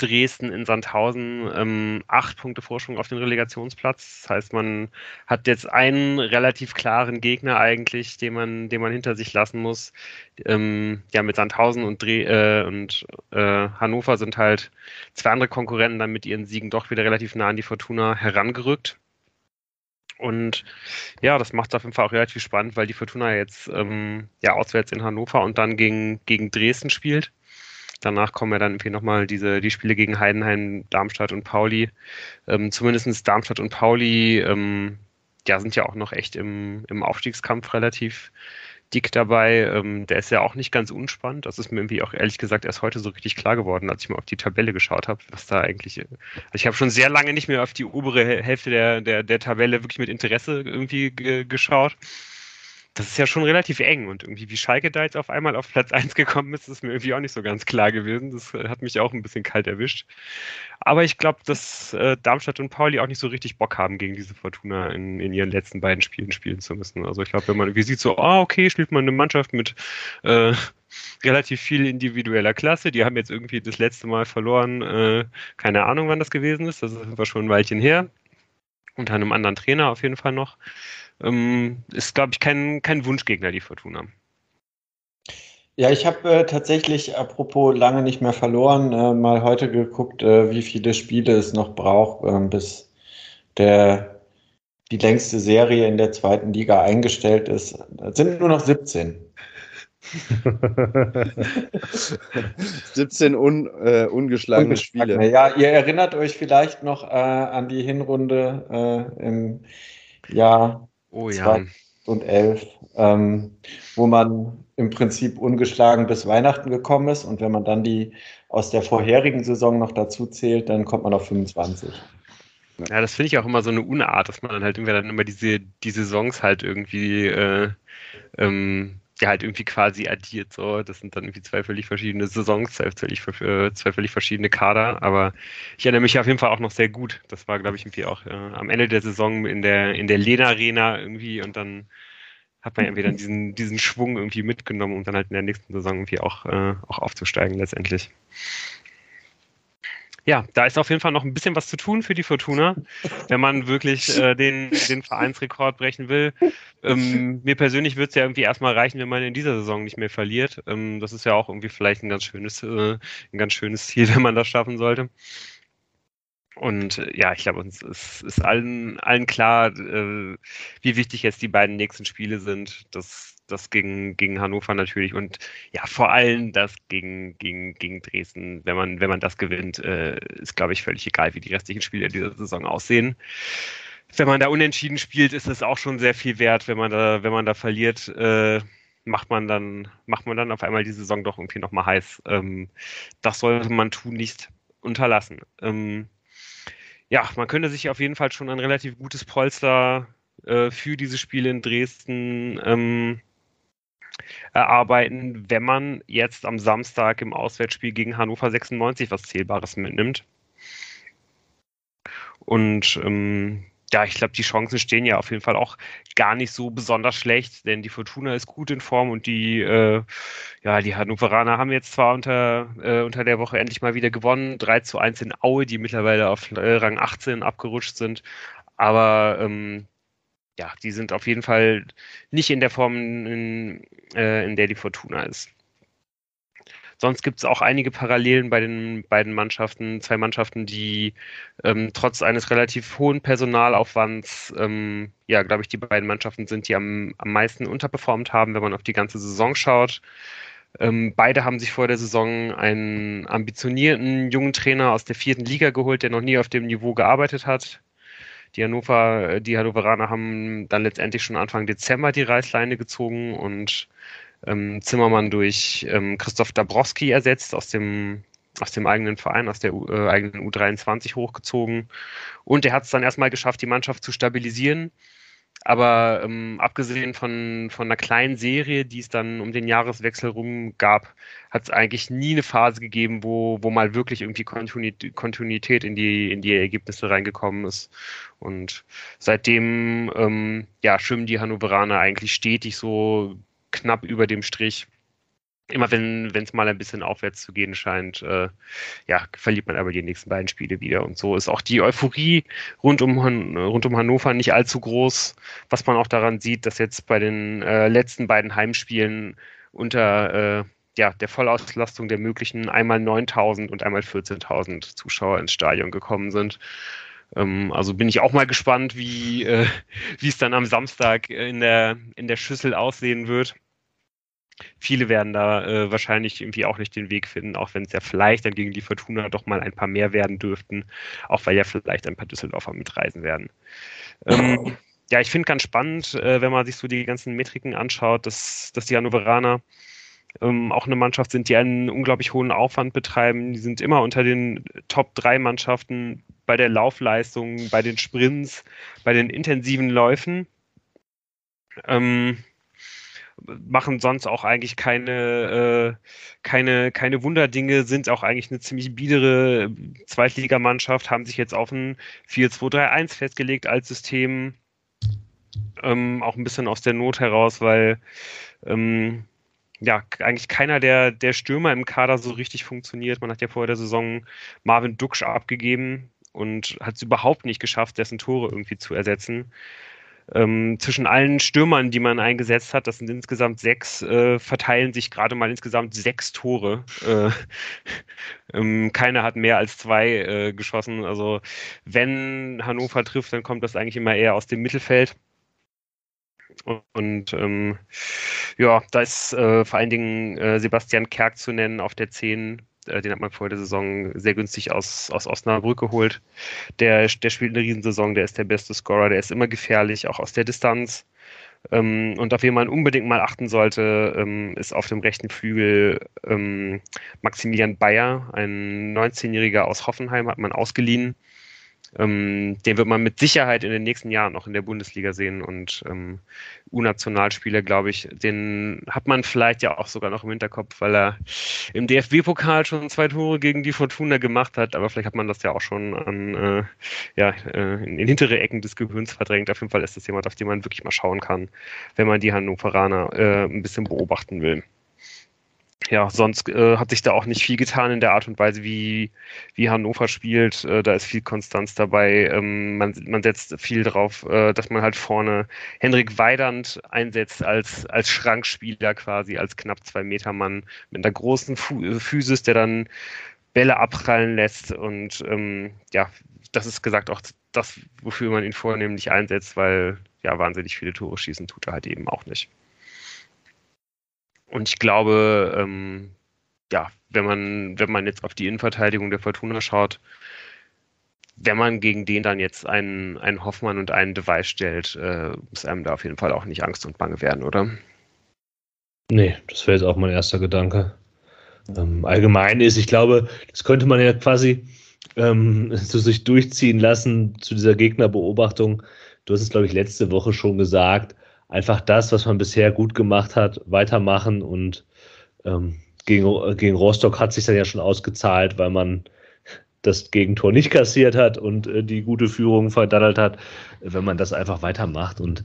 Dresden in Sandhausen ähm, acht Punkte Vorsprung auf den Relegationsplatz. Das heißt, man hat jetzt einen relativ klaren Gegner eigentlich, den man, den man hinter sich lassen muss. Ähm, ja, mit Sandhausen und, Dre äh, und äh, Hannover sind halt zwei andere Konkurrenten dann mit ihren Siegen doch wieder relativ nah an die Fortuna herangerückt. Und ja, das macht es auf jeden Fall auch relativ spannend, weil die Fortuna jetzt ähm, ja auswärts in Hannover und dann gegen, gegen Dresden spielt. Danach kommen ja dann irgendwie nochmal diese, die Spiele gegen Heidenheim, Darmstadt und Pauli. Ähm, zumindest Darmstadt und Pauli, ähm, ja, sind ja auch noch echt im, im Aufstiegskampf relativ dick dabei. Ähm, der ist ja auch nicht ganz unspannend. Das ist mir irgendwie auch ehrlich gesagt erst heute so richtig klar geworden, als ich mal auf die Tabelle geschaut habe, was da eigentlich. Also ich habe schon sehr lange nicht mehr auf die obere Hälfte der, der, der Tabelle wirklich mit Interesse irgendwie geschaut das ist ja schon relativ eng und irgendwie wie Schalke da jetzt auf einmal auf Platz 1 gekommen ist, ist mir irgendwie auch nicht so ganz klar gewesen. Das äh, hat mich auch ein bisschen kalt erwischt. Aber ich glaube, dass äh, Darmstadt und Pauli auch nicht so richtig Bock haben, gegen diese Fortuna in, in ihren letzten beiden Spielen spielen zu müssen. Also ich glaube, wenn man irgendwie sieht, so, oh, okay, spielt man eine Mannschaft mit äh, relativ viel individueller Klasse. Die haben jetzt irgendwie das letzte Mal verloren, äh, keine Ahnung, wann das gewesen ist. Das ist einfach schon ein Weilchen her. Unter einem anderen Trainer auf jeden Fall noch ähm, ist, glaube ich, kein, kein Wunschgegner, die Fortuna. Ja, ich habe äh, tatsächlich, apropos lange nicht mehr verloren, äh, mal heute geguckt, äh, wie viele Spiele es noch braucht, ähm, bis der, die längste Serie in der zweiten Liga eingestellt ist. Es sind nur noch 17. 17 un, äh, ungeschlagene Spiele. Ja, ihr erinnert euch vielleicht noch äh, an die Hinrunde äh, im Jahr Oh ja. 2011, ähm, wo man im Prinzip ungeschlagen bis Weihnachten gekommen ist. Und wenn man dann die aus der vorherigen Saison noch dazu zählt, dann kommt man auf 25. Ja, das finde ich auch immer so eine Unart, dass man dann halt irgendwie dann immer diese, die Saisons halt irgendwie äh, ähm, ja halt irgendwie quasi addiert. So, das sind dann irgendwie zwei völlig verschiedene Saisons, zwei völlig, äh, zwei völlig verschiedene Kader. Aber ich erinnere mich auf jeden Fall auch noch sehr gut. Das war, glaube ich, irgendwie auch äh, am Ende der Saison in der in der Lena Arena irgendwie und dann hat man irgendwie dann diesen diesen Schwung irgendwie mitgenommen, um dann halt in der nächsten Saison irgendwie auch äh, auch aufzusteigen letztendlich ja, da ist auf jeden Fall noch ein bisschen was zu tun für die Fortuna, wenn man wirklich äh, den, den Vereinsrekord brechen will. Ähm, mir persönlich wird es ja irgendwie erstmal reichen, wenn man in dieser Saison nicht mehr verliert. Ähm, das ist ja auch irgendwie vielleicht ein ganz schönes, äh, ein ganz schönes Ziel, wenn man das schaffen sollte. Und äh, ja, ich glaube, uns ist, ist allen, allen klar, äh, wie wichtig jetzt die beiden nächsten Spiele sind. Das, das gegen, gegen Hannover natürlich und ja, vor allem das gegen, gegen, gegen Dresden. Wenn man, wenn man das gewinnt, äh, ist, glaube ich, völlig egal, wie die restlichen Spiele dieser Saison aussehen. Wenn man da unentschieden spielt, ist es auch schon sehr viel wert. Wenn man da, wenn man da verliert, äh, macht man dann, macht man dann auf einmal die Saison doch irgendwie nochmal heiß. Ähm, das sollte man tun, nicht unterlassen. Ähm, ja, man könnte sich auf jeden Fall schon ein relativ gutes Polster äh, für diese Spiele in Dresden ähm, erarbeiten, wenn man jetzt am Samstag im Auswärtsspiel gegen Hannover 96 was Zählbares mitnimmt. Und ähm, ja, ich glaube, die Chancen stehen ja auf jeden Fall auch gar nicht so besonders schlecht, denn die Fortuna ist gut in Form und die, äh, ja, die Hannoveraner haben jetzt zwar unter, äh, unter der Woche endlich mal wieder gewonnen, 3 zu 1 in Aue, die mittlerweile auf äh, Rang 18 abgerutscht sind, aber ähm, ja, die sind auf jeden Fall nicht in der Form, in, äh, in der die Fortuna ist. Sonst gibt es auch einige Parallelen bei den beiden Mannschaften, zwei Mannschaften, die ähm, trotz eines relativ hohen Personalaufwands, ähm, ja, glaube ich, die beiden Mannschaften sind, die am, am meisten unterperformt haben, wenn man auf die ganze Saison schaut. Ähm, beide haben sich vor der Saison einen ambitionierten jungen Trainer aus der vierten Liga geholt, der noch nie auf dem Niveau gearbeitet hat. Die Hannover, die Hannoveraner haben dann letztendlich schon Anfang Dezember die Reißleine gezogen und ähm, Zimmermann durch ähm, Christoph Dabrowski ersetzt, aus dem, aus dem eigenen Verein, aus der äh, eigenen U23 hochgezogen. Und er hat es dann erstmal geschafft, die Mannschaft zu stabilisieren. Aber ähm, abgesehen von, von einer kleinen Serie, die es dann um den Jahreswechsel rum gab, hat es eigentlich nie eine Phase gegeben, wo, wo mal wirklich irgendwie Kontinuität in die, in die Ergebnisse reingekommen ist. Und seitdem ähm, ja, schwimmen die Hannoveraner eigentlich stetig so knapp über dem Strich. Immer wenn es mal ein bisschen aufwärts zu gehen scheint, äh, ja, verliert man aber die nächsten beiden Spiele wieder. Und so ist auch die Euphorie rund um, rund um Hannover nicht allzu groß, was man auch daran sieht, dass jetzt bei den äh, letzten beiden Heimspielen unter äh, ja, der Vollauslastung der möglichen einmal 9000 und einmal 14.000 Zuschauer ins Stadion gekommen sind. Ähm, also bin ich auch mal gespannt, wie äh, es dann am Samstag in der in der Schüssel aussehen wird. Viele werden da äh, wahrscheinlich irgendwie auch nicht den Weg finden, auch wenn es ja vielleicht dann gegen die Fortuna doch mal ein paar mehr werden dürften, auch weil ja vielleicht ein paar Düsseldorfer mitreisen werden. Ähm, ja, ich finde ganz spannend, äh, wenn man sich so die ganzen Metriken anschaut, dass, dass die Hannoveraner ähm, auch eine Mannschaft sind, die einen unglaublich hohen Aufwand betreiben. Die sind immer unter den Top 3 Mannschaften bei der Laufleistung, bei den Sprints, bei den intensiven Läufen. Ähm, machen sonst auch eigentlich keine, äh, keine, keine Wunderdinge, sind auch eigentlich eine ziemlich biedere Zweitligamannschaft, haben sich jetzt auf ein 4-2-3-1 festgelegt als System. Ähm, auch ein bisschen aus der Not heraus, weil ähm, ja, eigentlich keiner der, der Stürmer im Kader so richtig funktioniert. Man hat ja vor der Saison Marvin Duksch abgegeben und hat es überhaupt nicht geschafft, dessen Tore irgendwie zu ersetzen. Ähm, zwischen allen Stürmern, die man eingesetzt hat, das sind insgesamt sechs, äh, verteilen sich gerade mal insgesamt sechs Tore. Äh, ähm, keiner hat mehr als zwei äh, geschossen. Also wenn Hannover trifft, dann kommt das eigentlich immer eher aus dem Mittelfeld. Und ähm, ja, da ist äh, vor allen Dingen äh, Sebastian Kerk zu nennen auf der 10. Äh, den hat man vor der Saison sehr günstig aus, aus Osnabrück geholt. Der, der spielt eine Riesensaison, der ist der beste Scorer, der ist immer gefährlich, auch aus der Distanz. Ähm, und auf wen man unbedingt mal achten sollte, ähm, ist auf dem rechten Flügel ähm, Maximilian Bayer, ein 19-Jähriger aus Hoffenheim, hat man ausgeliehen. Ähm, den wird man mit Sicherheit in den nächsten Jahren noch in der Bundesliga sehen und ähm, U-Nationalspieler, glaube ich, den hat man vielleicht ja auch sogar noch im Hinterkopf, weil er im DFB-Pokal schon zwei Tore gegen die Fortuna gemacht hat, aber vielleicht hat man das ja auch schon an, äh, ja, äh, in, in hintere Ecken des Gehirns verdrängt. Auf jeden Fall ist das jemand, auf den man wirklich mal schauen kann, wenn man die Hannoveraner äh, ein bisschen beobachten will ja, sonst äh, hat sich da auch nicht viel getan in der Art und Weise, wie, wie Hannover spielt. Äh, da ist viel Konstanz dabei. Ähm, man, man setzt viel drauf, äh, dass man halt vorne Henrik Weidand einsetzt als, als Schrankspieler quasi, als knapp zwei Meter Mann mit einer großen Fu äh, Physis, der dann Bälle abprallen lässt. Und ähm, ja, das ist gesagt auch das, wofür man ihn vornehmlich einsetzt, weil ja, wahnsinnig viele Tore schießen tut er halt eben auch nicht. Und ich glaube, ähm, ja, wenn man, wenn man jetzt auf die Innenverteidigung der Fortuna schaut, wenn man gegen den dann jetzt einen, einen Hoffmann und einen Device stellt, äh, muss einem da auf jeden Fall auch nicht Angst und Bange werden, oder? Nee, das wäre jetzt auch mein erster Gedanke. Ähm, allgemein ist, ich glaube, das könnte man ja quasi ähm, so sich durchziehen lassen zu dieser Gegnerbeobachtung. Du hast es, glaube ich, letzte Woche schon gesagt einfach das, was man bisher gut gemacht hat, weitermachen und ähm, gegen, gegen Rostock hat sich dann ja schon ausgezahlt, weil man das Gegentor nicht kassiert hat und äh, die gute Führung verdaddelt hat, wenn man das einfach weitermacht. Und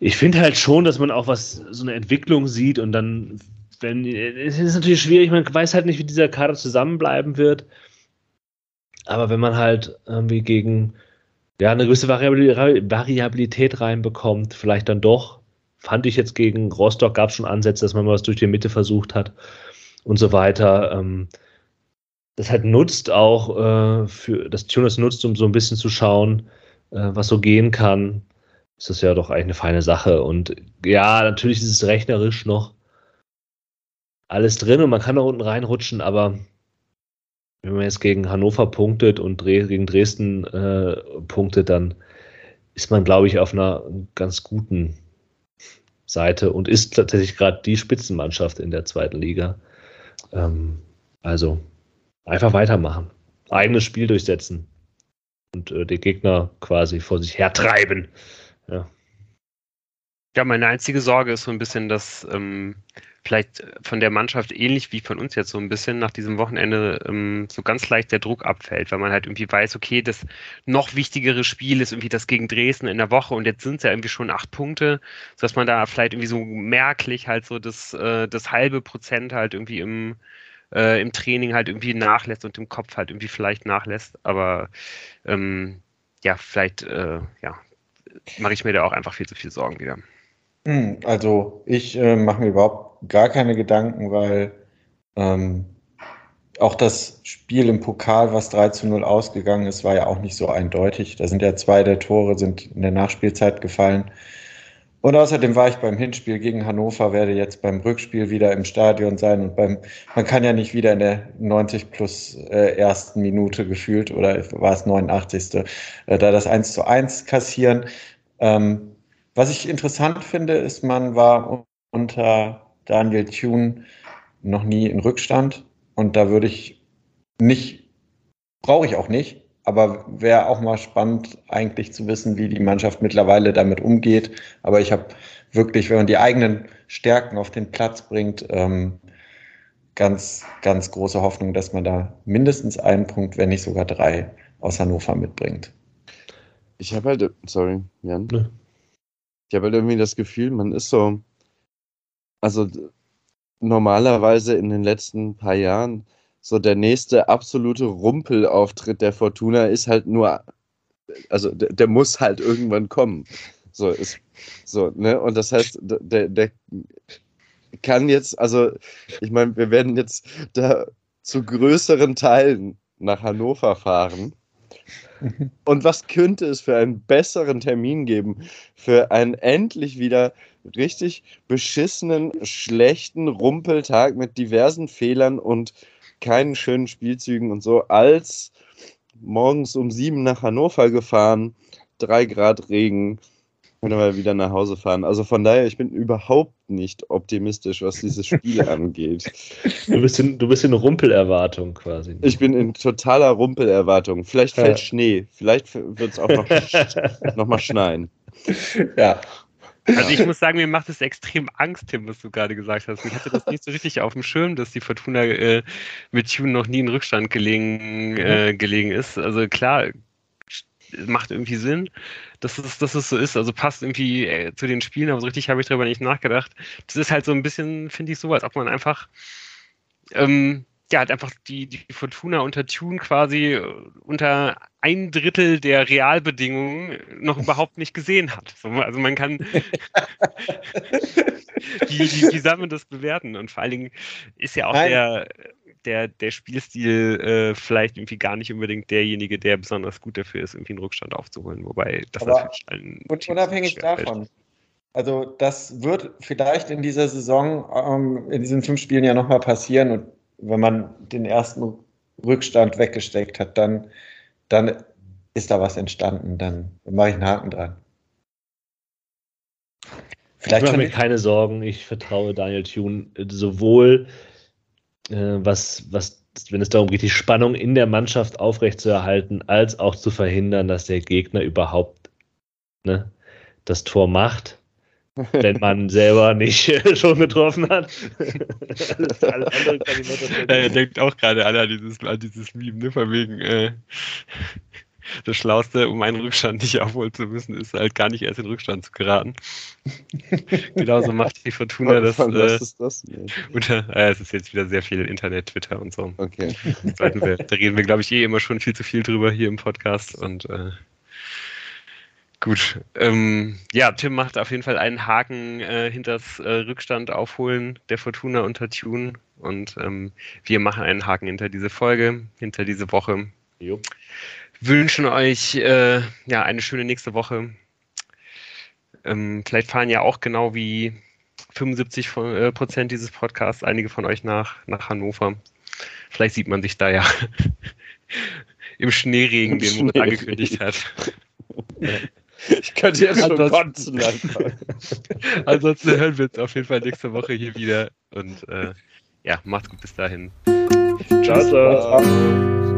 ich finde halt schon, dass man auch was, so eine Entwicklung sieht und dann, wenn, es ist natürlich schwierig, man weiß halt nicht, wie dieser Kader zusammenbleiben wird. Aber wenn man halt irgendwie gegen ja, eine gewisse Variabilität reinbekommt, vielleicht dann doch, fand ich jetzt gegen Rostock gab es schon Ansätze, dass man mal was durch die Mitte versucht hat und so weiter. Ähm, das halt nutzt auch äh, für das Tunes nutzt, um so ein bisschen zu schauen, äh, was so gehen kann. Ist das ja doch eigentlich eine feine Sache. Und ja, natürlich ist es rechnerisch noch alles drin und man kann da unten reinrutschen, aber wenn man jetzt gegen Hannover punktet und gegen Dresden äh, punktet, dann ist man, glaube ich, auf einer ganz guten Seite und ist tatsächlich gerade die Spitzenmannschaft in der zweiten Liga. Ähm, also einfach weitermachen. Eigenes Spiel durchsetzen und äh, den Gegner quasi vor sich hertreiben. Ja. Ja, meine einzige Sorge ist so ein bisschen, dass ähm, vielleicht von der Mannschaft ähnlich wie von uns jetzt so ein bisschen nach diesem Wochenende ähm, so ganz leicht der Druck abfällt, weil man halt irgendwie weiß, okay, das noch wichtigere Spiel ist irgendwie das gegen Dresden in der Woche und jetzt sind es ja irgendwie schon acht Punkte, sodass man da vielleicht irgendwie so merklich halt so das, äh, das halbe Prozent halt irgendwie im, äh, im Training halt irgendwie nachlässt und im Kopf halt irgendwie vielleicht nachlässt. Aber ähm, ja, vielleicht äh, ja, mache ich mir da auch einfach viel zu viel Sorgen wieder. Hm, also ich äh, mache mir überhaupt gar keine Gedanken, weil ähm, auch das Spiel im Pokal, was 3 zu 0 ausgegangen ist, war ja auch nicht so eindeutig. Da sind ja zwei der Tore sind in der Nachspielzeit gefallen. Und außerdem war ich beim Hinspiel gegen Hannover, werde jetzt beim Rückspiel wieder im Stadion sein und beim, man kann ja nicht wieder in der 90 plus äh, ersten Minute gefühlt oder war es 89. Äh, da das 1 zu 1 kassieren. Ähm, was ich interessant finde, ist, man war unter Daniel Thune noch nie in Rückstand und da würde ich nicht, brauche ich auch nicht, aber wäre auch mal spannend, eigentlich zu wissen, wie die Mannschaft mittlerweile damit umgeht. Aber ich habe wirklich, wenn man die eigenen Stärken auf den Platz bringt, ähm, ganz, ganz große Hoffnung, dass man da mindestens einen Punkt, wenn nicht sogar drei, aus Hannover mitbringt. Ich habe halt, sorry, Jan. Ja. Ich habe halt irgendwie das Gefühl, man ist so, also normalerweise in den letzten paar Jahren so der nächste absolute Rumpelauftritt der Fortuna ist halt nur, also der, der muss halt irgendwann kommen. So ist so, ne? Und das heißt, der, der kann jetzt, also ich meine, wir werden jetzt da zu größeren Teilen nach Hannover fahren. Und was könnte es für einen besseren Termin geben? Für einen endlich wieder richtig beschissenen, schlechten Rumpeltag mit diversen Fehlern und keinen schönen Spielzügen und so, als morgens um sieben nach Hannover gefahren, drei Grad Regen, können wir wieder nach Hause fahren. Also von daher, ich bin überhaupt nicht optimistisch, was dieses Spiel angeht. Du bist, in, du bist in Rumpelerwartung quasi. Ich bin in totaler Rumpelerwartung. Vielleicht fällt ja. Schnee, vielleicht wird es auch noch, noch mal schneien. Ja, also ich muss sagen, mir macht es extrem Angst, Tim, was du gerade gesagt hast. Ich hatte das nicht so richtig auf dem Schirm, dass die Fortuna äh, mit Tune noch nie in Rückstand gelegen, äh, gelegen ist. Also klar, macht irgendwie Sinn, dass es, dass es so ist. Also passt irgendwie äh, zu den Spielen, aber so richtig habe ich darüber nicht nachgedacht. Das ist halt so ein bisschen, finde ich so, als ob man einfach ähm, ja, hat einfach die, die Fortuna unter Tune quasi äh, unter ein Drittel der Realbedingungen noch überhaupt nicht gesehen hat. also man kann wie, wie soll man das bewerten? Und vor allen Dingen ist ja auch der, der, der Spielstil äh, vielleicht irgendwie gar nicht unbedingt derjenige, der besonders gut dafür ist, irgendwie einen Rückstand aufzuholen. Wobei das Aber natürlich allen. Und unabhängig davon. Also das wird vielleicht in dieser Saison, ähm, in diesen fünf Spielen ja nochmal passieren und wenn man den ersten Rückstand weggesteckt hat, dann, dann ist da was entstanden. Dann mache ich einen Haken dran. Vielleicht ich mache mir keine Sorgen. Ich vertraue Daniel Thune sowohl, äh, was, was, wenn es darum geht, die Spannung in der Mannschaft aufrechtzuerhalten, als auch zu verhindern, dass der Gegner überhaupt ne, das Tor macht, wenn man selber nicht schon getroffen hat. Er denkt auch gerade alle an dieses, an dieses Meme, ne, von wegen, äh, das Schlauste, um einen Rückstand nicht aufholen zu müssen, ist halt gar nicht erst in Rückstand zu geraten. Genauso macht die Fortuna das. Was äh, ist das? Unter, äh, es ist jetzt wieder sehr viel Internet, Twitter und so. Okay. Wir, da reden wir, glaube ich, eh immer schon viel zu viel drüber hier im Podcast und äh, Gut. Ähm, ja, Tim macht auf jeden Fall einen Haken äh, hinters äh, Rückstand aufholen der Fortuna unter Tune. Und ähm, wir machen einen Haken hinter diese Folge, hinter diese Woche. Jo. Wünschen euch äh, ja eine schöne nächste Woche. Ähm, vielleicht fahren ja auch genau wie 75 von, äh, Prozent dieses Podcasts einige von euch nach, nach Hannover. Vielleicht sieht man sich da ja im Schneeregen, Im den Moritz angekündigt hat. Ich könnte jetzt schon kotzen Ansonsten hören wir uns auf jeden Fall nächste Woche hier wieder. Und äh, ja, macht's gut bis dahin. Ciao, ciao.